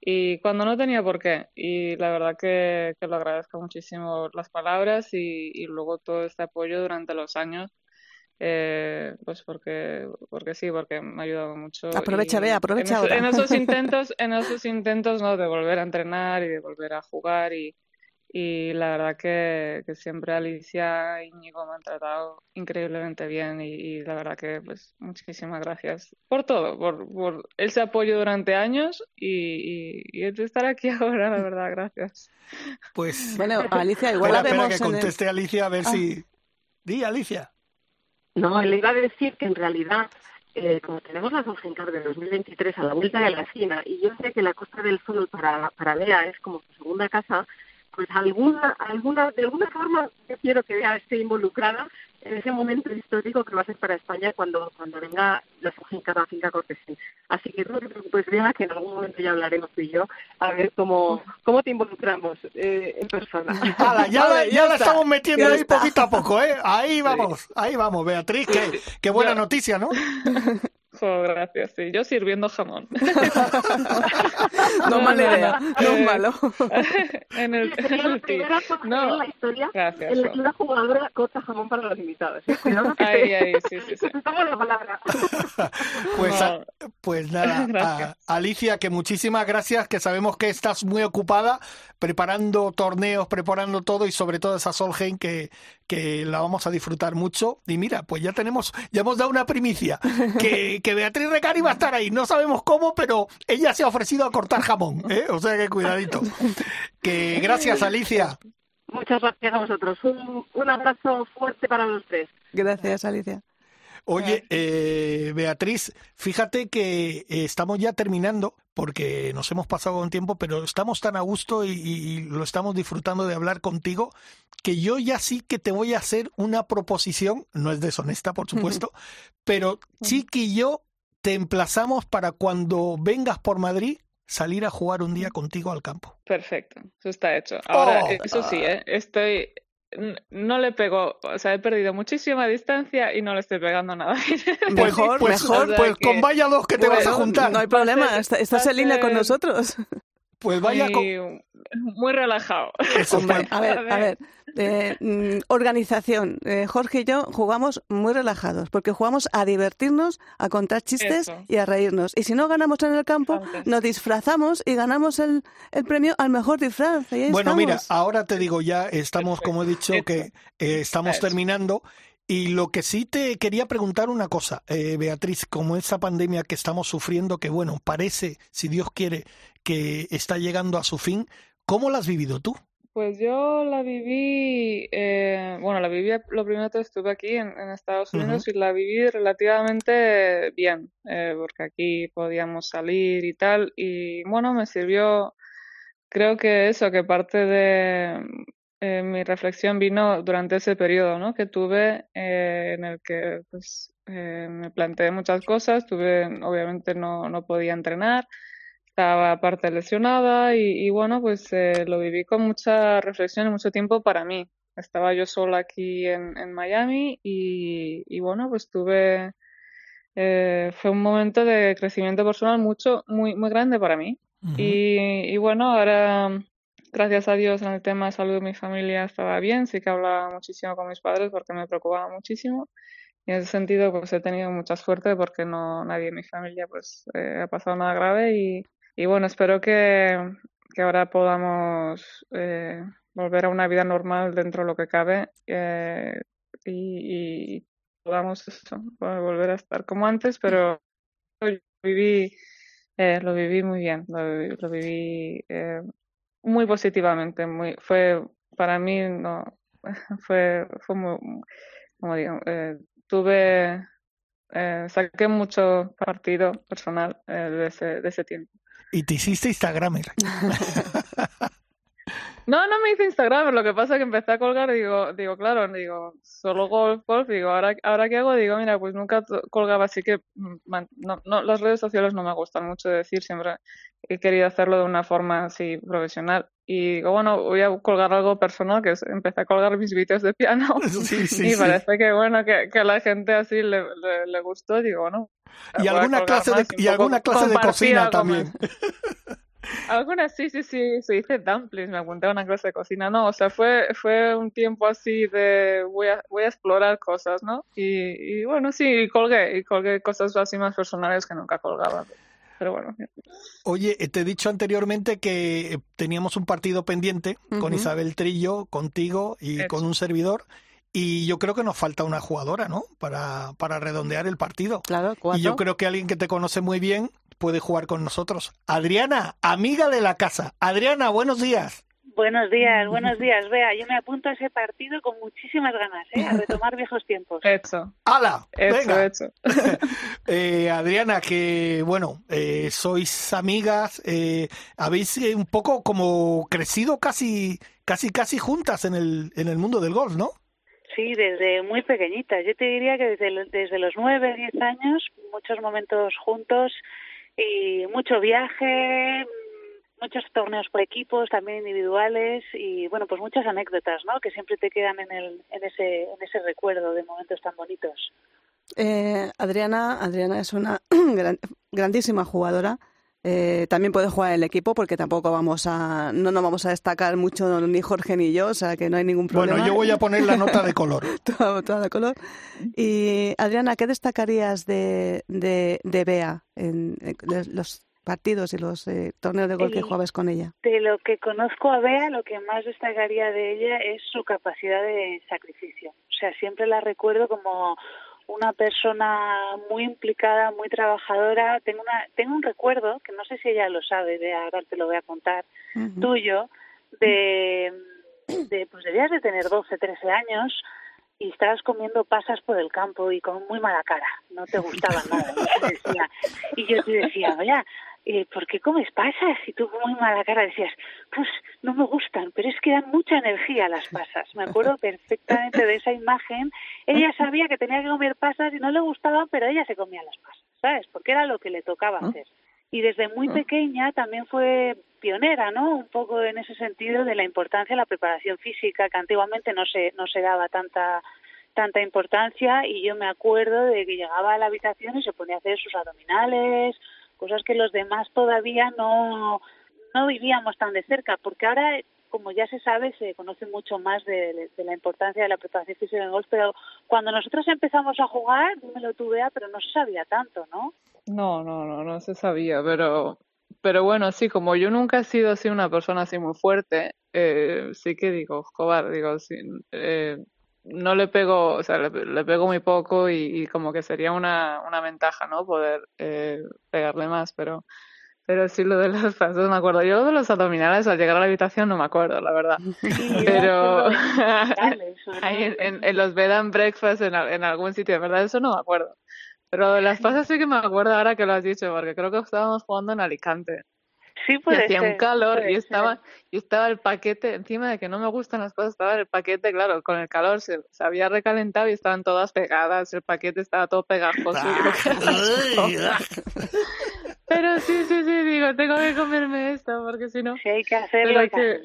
y cuando no tenía por qué. Y la verdad que, que lo agradezco muchísimo las palabras y luego todo este apoyo durante los años eh, pues porque porque sí porque me ha ayudado mucho aprovecha ve aprovecha en, ahora en esos intentos en esos intentos no de volver a entrenar y de volver a jugar y, y la verdad que, que siempre Alicia y Íñigo me han tratado increíblemente bien y, la verdad que pues muchísimas gracias por todo, por, por ese apoyo durante años y, y, estar aquí ahora, la verdad, gracias. Pues bueno, Alicia, igual la vemos que conteste Alicia a ver ah. si... Di, Alicia. No, le iba a decir que en realidad, eh, como tenemos la Cup de 2023 a la vuelta de la esquina, y yo sé que la Costa del Sol para, para Bea es como su segunda casa, pues alguna, alguna, de alguna forma yo quiero que Bea esté involucrada en ese momento histórico que va a ser para España cuando, cuando venga la finca, finca Cortesín. Así que no te preocupes, Bea, que en algún momento ya hablaremos tú y yo, a ver cómo, cómo te involucramos eh, en persona. ya, ya, la estamos metiendo ahí poquito a poco, ¿eh? Ahí vamos, ahí vamos, Beatriz, qué, qué buena noticia, ¿no? gracias. Sí, yo sirviendo jamón. no, mala idea, no eh, malo. en el, Sería la primera no. en la historia gracias, en la que una jugadora corta jamón para los invitados. ¿eh? ahí, ahí, sí, sí, sí. la palabra. pues, pues nada, Alicia, que muchísimas gracias, que sabemos que estás muy ocupada preparando torneos, preparando todo y sobre todo esa Solheim que, que la vamos a disfrutar mucho. Y mira, pues ya tenemos, ya hemos dado una primicia, que, que Beatriz Recari va a estar ahí. No sabemos cómo, pero ella se ha ofrecido a cortar jamón, ¿eh? O sea que cuidadito. Que gracias, Alicia. Muchas gracias a vosotros. Un, un abrazo fuerte para los tres. Gracias, Alicia. Oye, eh, Beatriz, fíjate que eh, estamos ya terminando porque nos hemos pasado un tiempo, pero estamos tan a gusto y, lo estamos disfrutando de hablar contigo que yo ya sí que te voy a hacer una proposición, no es deshonesta, por supuesto, pero Chiqui y yo te emplazamos para cuando vengas por Madrid salir a jugar un día contigo al campo. Perfecto, eso está hecho. Ahora, oh. eso sí, ¿eh? estoy no le pego, o sea, he perdido muchísima distancia y no le estoy pegando nada. mejor, pues, mejor, pues con vaya dos que te vas a juntar. No hay problema, estás en línea con nosotros. Pues vaya muy, relajado. a ver, a ver. Eh, mm, organización. Eh, Jorge y yo jugamos muy relajados porque jugamos a divertirnos, a contar chistes y a reírnos. Y si no ganamos en el campo, nos disfrazamos y ganamos el, el premio al mejor disfraz. bueno, mira, ahora te digo ya, estamos, como he dicho, que eh, estamos terminando. Y lo que sí te quería preguntar una cosa, Beatriz, como esa pandemia que estamos sufriendo, que bueno, parece, si Dios quiere, que está llegando a su fin. ¿Cómo la has vivido tú? Pues yo la viví, eh, bueno, la viví, lo primero que estuve aquí en, Estados Unidos y la viví relativamente bien, eh, porque aquí podíamos salir y tal, y bueno, me sirvió, creo que eso, que parte de, eh, mi reflexión vino durante ese periodo, ¿no? Que tuve eh, en el que, pues, eh, me planteé muchas cosas. Tuve, obviamente, no, no podía entrenar, estaba aparte lesionada y, y bueno, pues eh, lo viví con mucha reflexión y mucho tiempo para mí. Estaba yo sola aquí en, en Miami y, y bueno, pues tuve eh, fue un momento de crecimiento personal mucho, muy, muy grande para mí. y, y bueno, ahora, gracias a Dios, en el tema de salud de mi familia estaba bien. Sí que hablaba muchísimo con mis padres porque me preocupaba muchísimo. Y en ese sentido, pues he tenido mucha suerte porque no nadie en mi familia pues eh, ha pasado nada grave y, bueno, espero que, ahora podamos eh, volver a una vida normal dentro de lo que cabe eh, y, podamos eso, volver a estar como antes, pero yo viví, eh, lo viví muy bien, lo lo viví muy positivamente, muy, fue para mí no fue, fue muy, como digo, eh, tuve eh, saqué mucho partido personal eh, de ese, de ese tiempo. Y te hiciste Instagramer. No, no me hice Instagram, lo que pasa es que empecé a colgar, digo, digo, claro, digo, solo golf, golf, digo, ahora, ahora qué hago, digo, mira, pues nunca colgaba, así que mm, man- no, no, las redes sociales no me gustan mucho de decir, siempre he querido hacerlo de una forma así profesional. Y digo, bueno, voy a colgar algo personal, que es, empecé a colgar mis vídeos de piano. Sí, sí, y sí. parece que, bueno, que, que a la gente así le, le, le gustó, digo, bueno. Y alguna clase de, y alguna clase de cocina también. algunas sí, sí, sí, se dice dumplings, me apunté a una clase de cocina, no, o sea, fue, fue un tiempo así de voy a, voy a explorar cosas, ¿no? Y, y bueno, sí, y colgué, y colgué cosas así más personales que nunca colgaba, pero bueno. Oye, eh, te he dicho anteriormente que eh, teníamos un partido pendiente con. Isabel Trillo, contigo y Eso. con un servidor. Y yo creo que nos falta una jugadora, ¿no? Para, para redondear el partido. Claro, Y yo creo que alguien que te conoce muy bien puede jugar con nosotros. Adriana, amiga de la casa. Adriana, buenos días. Buenos días, buenos días. Vea, yo me apunto a ese partido con muchísimas ganas, ¿eh? A retomar viejos tiempos. Hecho. ¡Hala! Hecho, Venga. hecho. Eh, Adriana, que bueno, eh, sois amigas, eh, habéis eh, un poco como crecido casi, casi, casi juntas en el, en el mundo del golf, ¿no? Sí, desde muy pequeñitas. Yo te diría que desde, desde los nueve, diez años, muchos momentos juntos y mucho viaje, muchos torneos por equipos, también individuales y bueno, pues muchas anécdotas, ¿no? Que siempre te quedan en, el, en, ese, en ese recuerdo de momentos tan bonitos. Eh, Adriana, Adriana es una gran- grandísima jugadora. Eh, también puede jugar el equipo porque tampoco vamos a no nos vamos a destacar mucho ni Jorge ni yo, o sea que no hay ningún problema. Bueno, yo voy a poner la nota de color. toda, toda de color. Y Adriana, ¿qué destacarías de, de, de Bea en, en los partidos y los eh, torneos de gol que jugabas con ella? De lo que conozco a Bea, lo que más destacaría de ella es su capacidad de sacrificio. O sea, siempre la recuerdo como una persona muy implicada, muy trabajadora. Tengo una, tengo un recuerdo que no sé si ella lo sabe, de ahora te lo voy a contar, tuyo, de, de pues debías de tener 12, 13 años y estabas comiendo pasas por el campo y con muy mala cara, no te gustaban nada. Y yo te decía, y yo te decía, oye, eh, ¿por qué comes pasas? Y tú con muy mala cara decías, pues no me gustan, pero es que dan mucha energía las pasas. Me acuerdo perfectamente de esa imagen. Ella sabía que tenía que comer pasas y no le gustaban, pero ella se comía las pasas, ¿sabes? Porque era lo que le tocaba hacer. Y desde muy pequeña también fue pionera, ¿no? Un poco en ese sentido de la importancia de la preparación física, que antiguamente no se, no se daba tanta tanta importancia y yo me acuerdo de que llegaba a la habitación y se ponía a hacer sus abdominales, cosas que los demás todavía no, no vivíamos tan de cerca, porque ahora, como ya se sabe, se conoce mucho más de, la importancia de la preparación física en el golf, pero cuando nosotros empezamos a jugar, me lo tuve, pero no se sabía tanto, ¿no? No, no, no, no se sabía, pero, pero bueno, sí, como yo nunca he sido así una persona así muy fuerte, eh, sí que digo, joder, digo, sí, eh, no le pego, o sea, le, le pego muy poco y, y como que sería una, una ventaja, ¿no? Poder eh, pegarle más, pero, pero sí lo de las pasas me acuerdo. Yo lo de los abdominales al llegar a la habitación no me acuerdo, la verdad. pero ahí en, en, en los bed and breakfast en, al- en algún sitio, de verdad, eso no me acuerdo. Pero de las pasas sí que me acuerdo ahora que lo has dicho, porque creo que estábamos jugando en Alicante. Sí, y puede hacía ser, un calor y estaba, y estaba el paquete, encima de que no me gustan las cosas, estaba el paquete, claro, con el calor se, se había recalentado y estaban todas pegadas, el paquete estaba todo pegajoso. y. Pero sí, sí, sí, digo, tengo que comerme esto porque si no... Hay que hacerlo, hay que.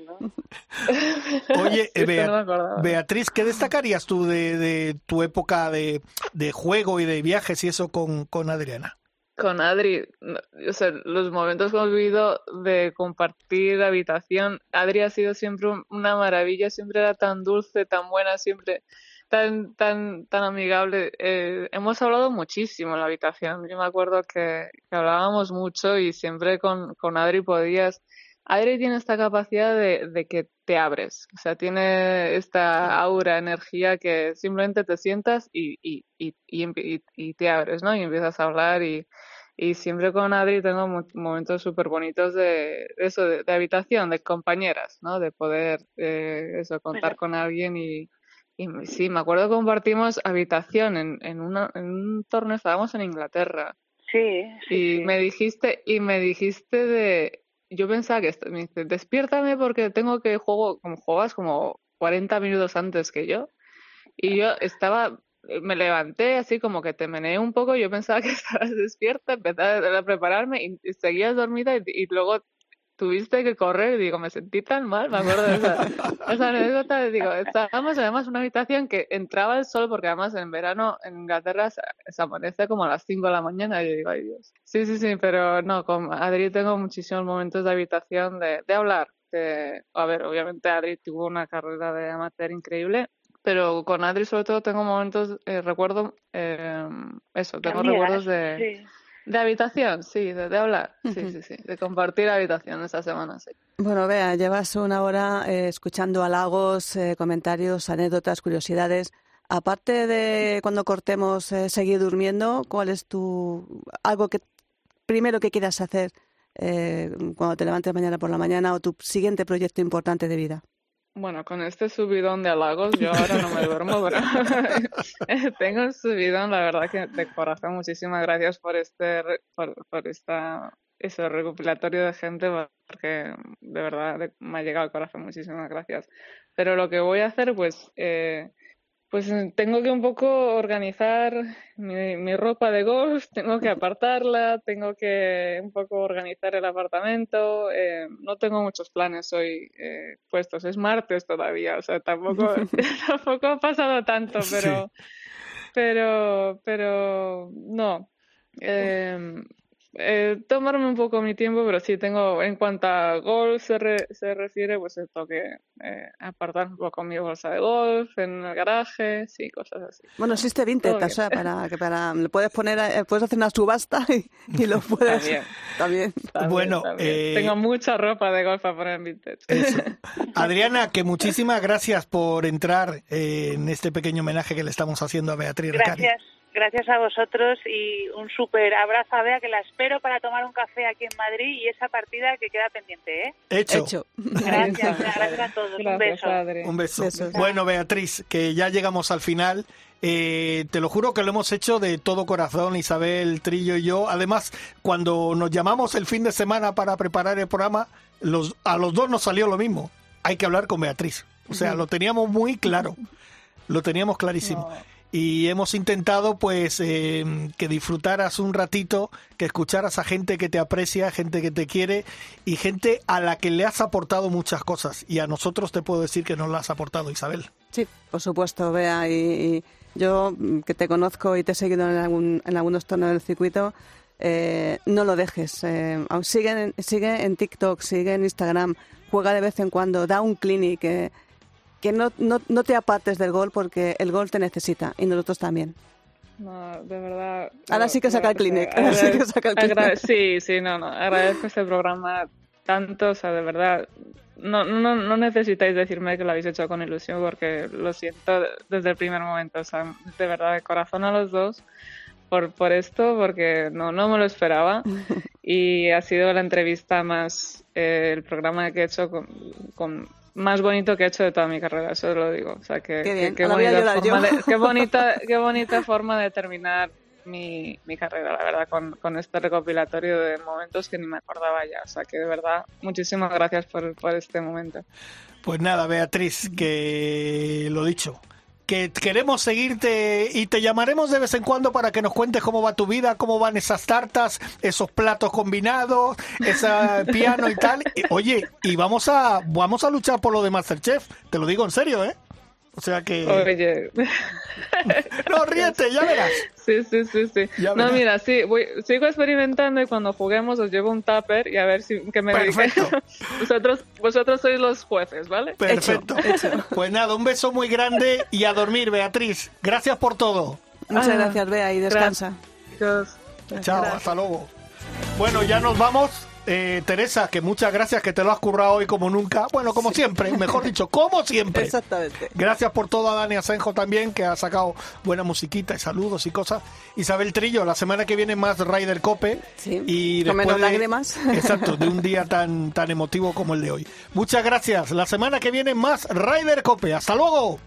Oye, eh, Esto Bea- no. Beatriz, ¿qué destacarías tú de, de tu época de, de juego y de viajes y eso con, con Adriana? Con Adri, o sea, los momentos que hemos vivido de compartir habitación, Adri ha sido siempre un- una maravilla, siempre era tan dulce, tan buena, siempre tan, tan, tan amigable. Eh, hemos hablado muchísimo en la habitación. Yo me acuerdo que, que hablábamos mucho y siempre con, con Adri podías. Adri tiene esta capacidad de, de que te abres, o sea, tiene esta aura, energía que simplemente te sientas y, y, y, y, te abres, ¿no? Y empiezas a hablar y, y siempre con Adri tengo mo- momentos súper bonitos de, de eso, de, de habitación, de compañeras, ¿no? De poder, eh, eso, contar con alguien y, sí, me acuerdo que compartimos habitación en, en, una, en un torneo, estábamos en Inglaterra. Sí, Y me dijiste, y me dijiste de, yo pensaba que, me dice, despiértame porque tengo que juego, como juegas como 40 minutos antes que yo. Y yo estaba, me levanté así como que te meneé un poco, yo pensaba que estabas despierta, empecé a prepararme y, y seguías dormida y luego tuviste que correr y digo, me sentí tan mal, me acuerdo de esa, esa anécdota, digo, estábamos además en una habitación que entraba el sol porque además en verano en Inglaterra se, se amanece como a las 5 de la mañana y yo digo, ay Dios. Sí, sí, sí, pero no, con Adri tengo muchísimos momentos de habitación de, de hablar. De, a ver, obviamente Adri tuvo una carrera de amateur increíble, pero con Adri sobre todo tengo momentos, eh, recuerdo, eh, eso, tengo Amigas, recuerdos de, sí. De habitación, sí, de, de hablar, sí, sí, sí, de compartir habitación esa semana, sí. Bueno, vea, llevas una hora eh, escuchando halagos, eh, comentarios, anécdotas, curiosidades. Aparte de cuando cortemos eh, seguir durmiendo, ¿cuál es tu algo que primero que quieras hacer eh, cuando te levantes mañana por la mañana o tu siguiente proyecto importante de vida? Bueno, con este subidón de halagos, yo ahora no me duermo, pero tengo un subidón, la verdad que de corazón, muchísimas gracias por este, por, esta, eso, recopilatorio de gente, porque de verdad me ha llegado al corazón, muchísimas gracias. Pero lo que voy a hacer, pues, eh, pues eh, tengo que un poco organizar mi, mi ropa de golf, tengo que apartarla, tengo que un poco organizar el apartamento. eh, no tengo muchos planes hoy eh, puestos, es martes todavía, o sea, tampoco, tampoco ha pasado tanto, pero, pero, pero no. Eh, eh, tomarme un poco mi tiempo, pero sí tengo, en cuanto a golf se, re- se refiere, pues tengo que eh, apartar un poco mi bolsa de golf en el garaje, sí, cosas así. Bueno, existe Vinted, o sea, para que para le puedes poner, eh, puedes hacer una subasta y, y lo puedes También. también. También, Bueno, también. eh, tengo mucha ropa de golf para poner en vintage. Adriana, que muchísimas gracias por entrar eh, en este pequeño homenaje que le estamos haciendo a Beatriz Recari. Gracias, a vosotros y un súper abrazo a Bea que la espero para tomar un café aquí en Madrid y esa partida que queda pendiente, ¿eh? Hecho. Gracias, gracias a todos. un beso. Adri. Un beso. Besos. Bueno, Beatriz, que ya llegamos al final. Eh, te lo juro que lo hemos hecho de todo corazón, Isabel, Trillo y yo. Además, cuando nos llamamos el fin de semana para preparar el programa, los, a los dos nos salió lo mismo. Hay que hablar con Beatriz. O sea, lo teníamos muy claro. Lo teníamos clarísimo. Y hemos intentado, pues, eh, que disfrutaras un ratito, que escucharas a gente que te aprecia, gente que te quiere y gente a la que le has aportado muchas cosas. Y a nosotros te puedo decir que nos las has aportado, Isabel. Sí, por supuesto, Bea. Y, yo, mm, que te conozco y te he seguido en, algún, en algunos torneos del circuito, eh, no lo dejes. Eh, sigue, sigue en TikTok, sigue en Instagram, juega de vez en cuando, da un clinic. Eh, que no, no, no te apartes del gol porque el gol te necesita y nosotros también. No, de verdad. Ahora sí que saca el Kleenex, ahora sí que saca el Kleenex. Sí, sí, no, no. Agradezco este programa tanto, o sea, de verdad. No, no, no necesitáis decirme que lo habéis hecho con ilusión porque lo siento desde el primer momento, o sea, de verdad, de corazón a los dos por, por esto, porque no, no me lo esperaba y ha sido la entrevista más, eh, el programa que he hecho con, con- más bonito que he hecho de toda mi carrera, eso lo digo. O sea, que, Qué que- qué bonita forma de- qué bonita, qué bonita forma de terminar mi, mi carrera, la verdad, con, con este recopilatorio de momentos que ni me acordaba ya. O sea que de verdad, muchísimas gracias por, por este momento. Pues nada, Beatriz, que lo dicho, que queremos seguirte y te llamaremos de vez en cuando para que nos cuentes cómo va tu vida, cómo van esas tartas, esos platos combinados, ese piano y tal. Oye, y vamos a vamos a luchar por lo de Masterchef, te lo digo en serio, ¿eh? O sea que... Oye. no, ríete, ya verás. Sí, sí, sí, sí. Ya no, verás. mira, sí, voy, sigo experimentando y cuando juguemos os llevo un tupper y a ver si que me Perfecto. vosotros, vosotros sois los jueces, ¿vale? Perfecto. Pues nada, un beso muy grande y a dormir, Beatriz. Gracias por todo. Muchas Ah, gracias, Bea, y descansa. Gracias. Chao, hasta luego. Bueno, ya nos vamos. Eh, Teresa, que muchas gracias que te lo has currado hoy como nunca. Bueno, como siempre, mejor dicho, como siempre. Exactamente. Gracias por todo a Dani Asenjo también, que ha sacado buena musiquita y saludos y cosas. Isabel Trillo, la semana que viene más Ryder Cope. Sí, y con menos de- lágrimas. Exacto, de un día tan, tan emotivo como el de hoy. Muchas gracias. La semana que viene más Ryder Cope. Hasta luego.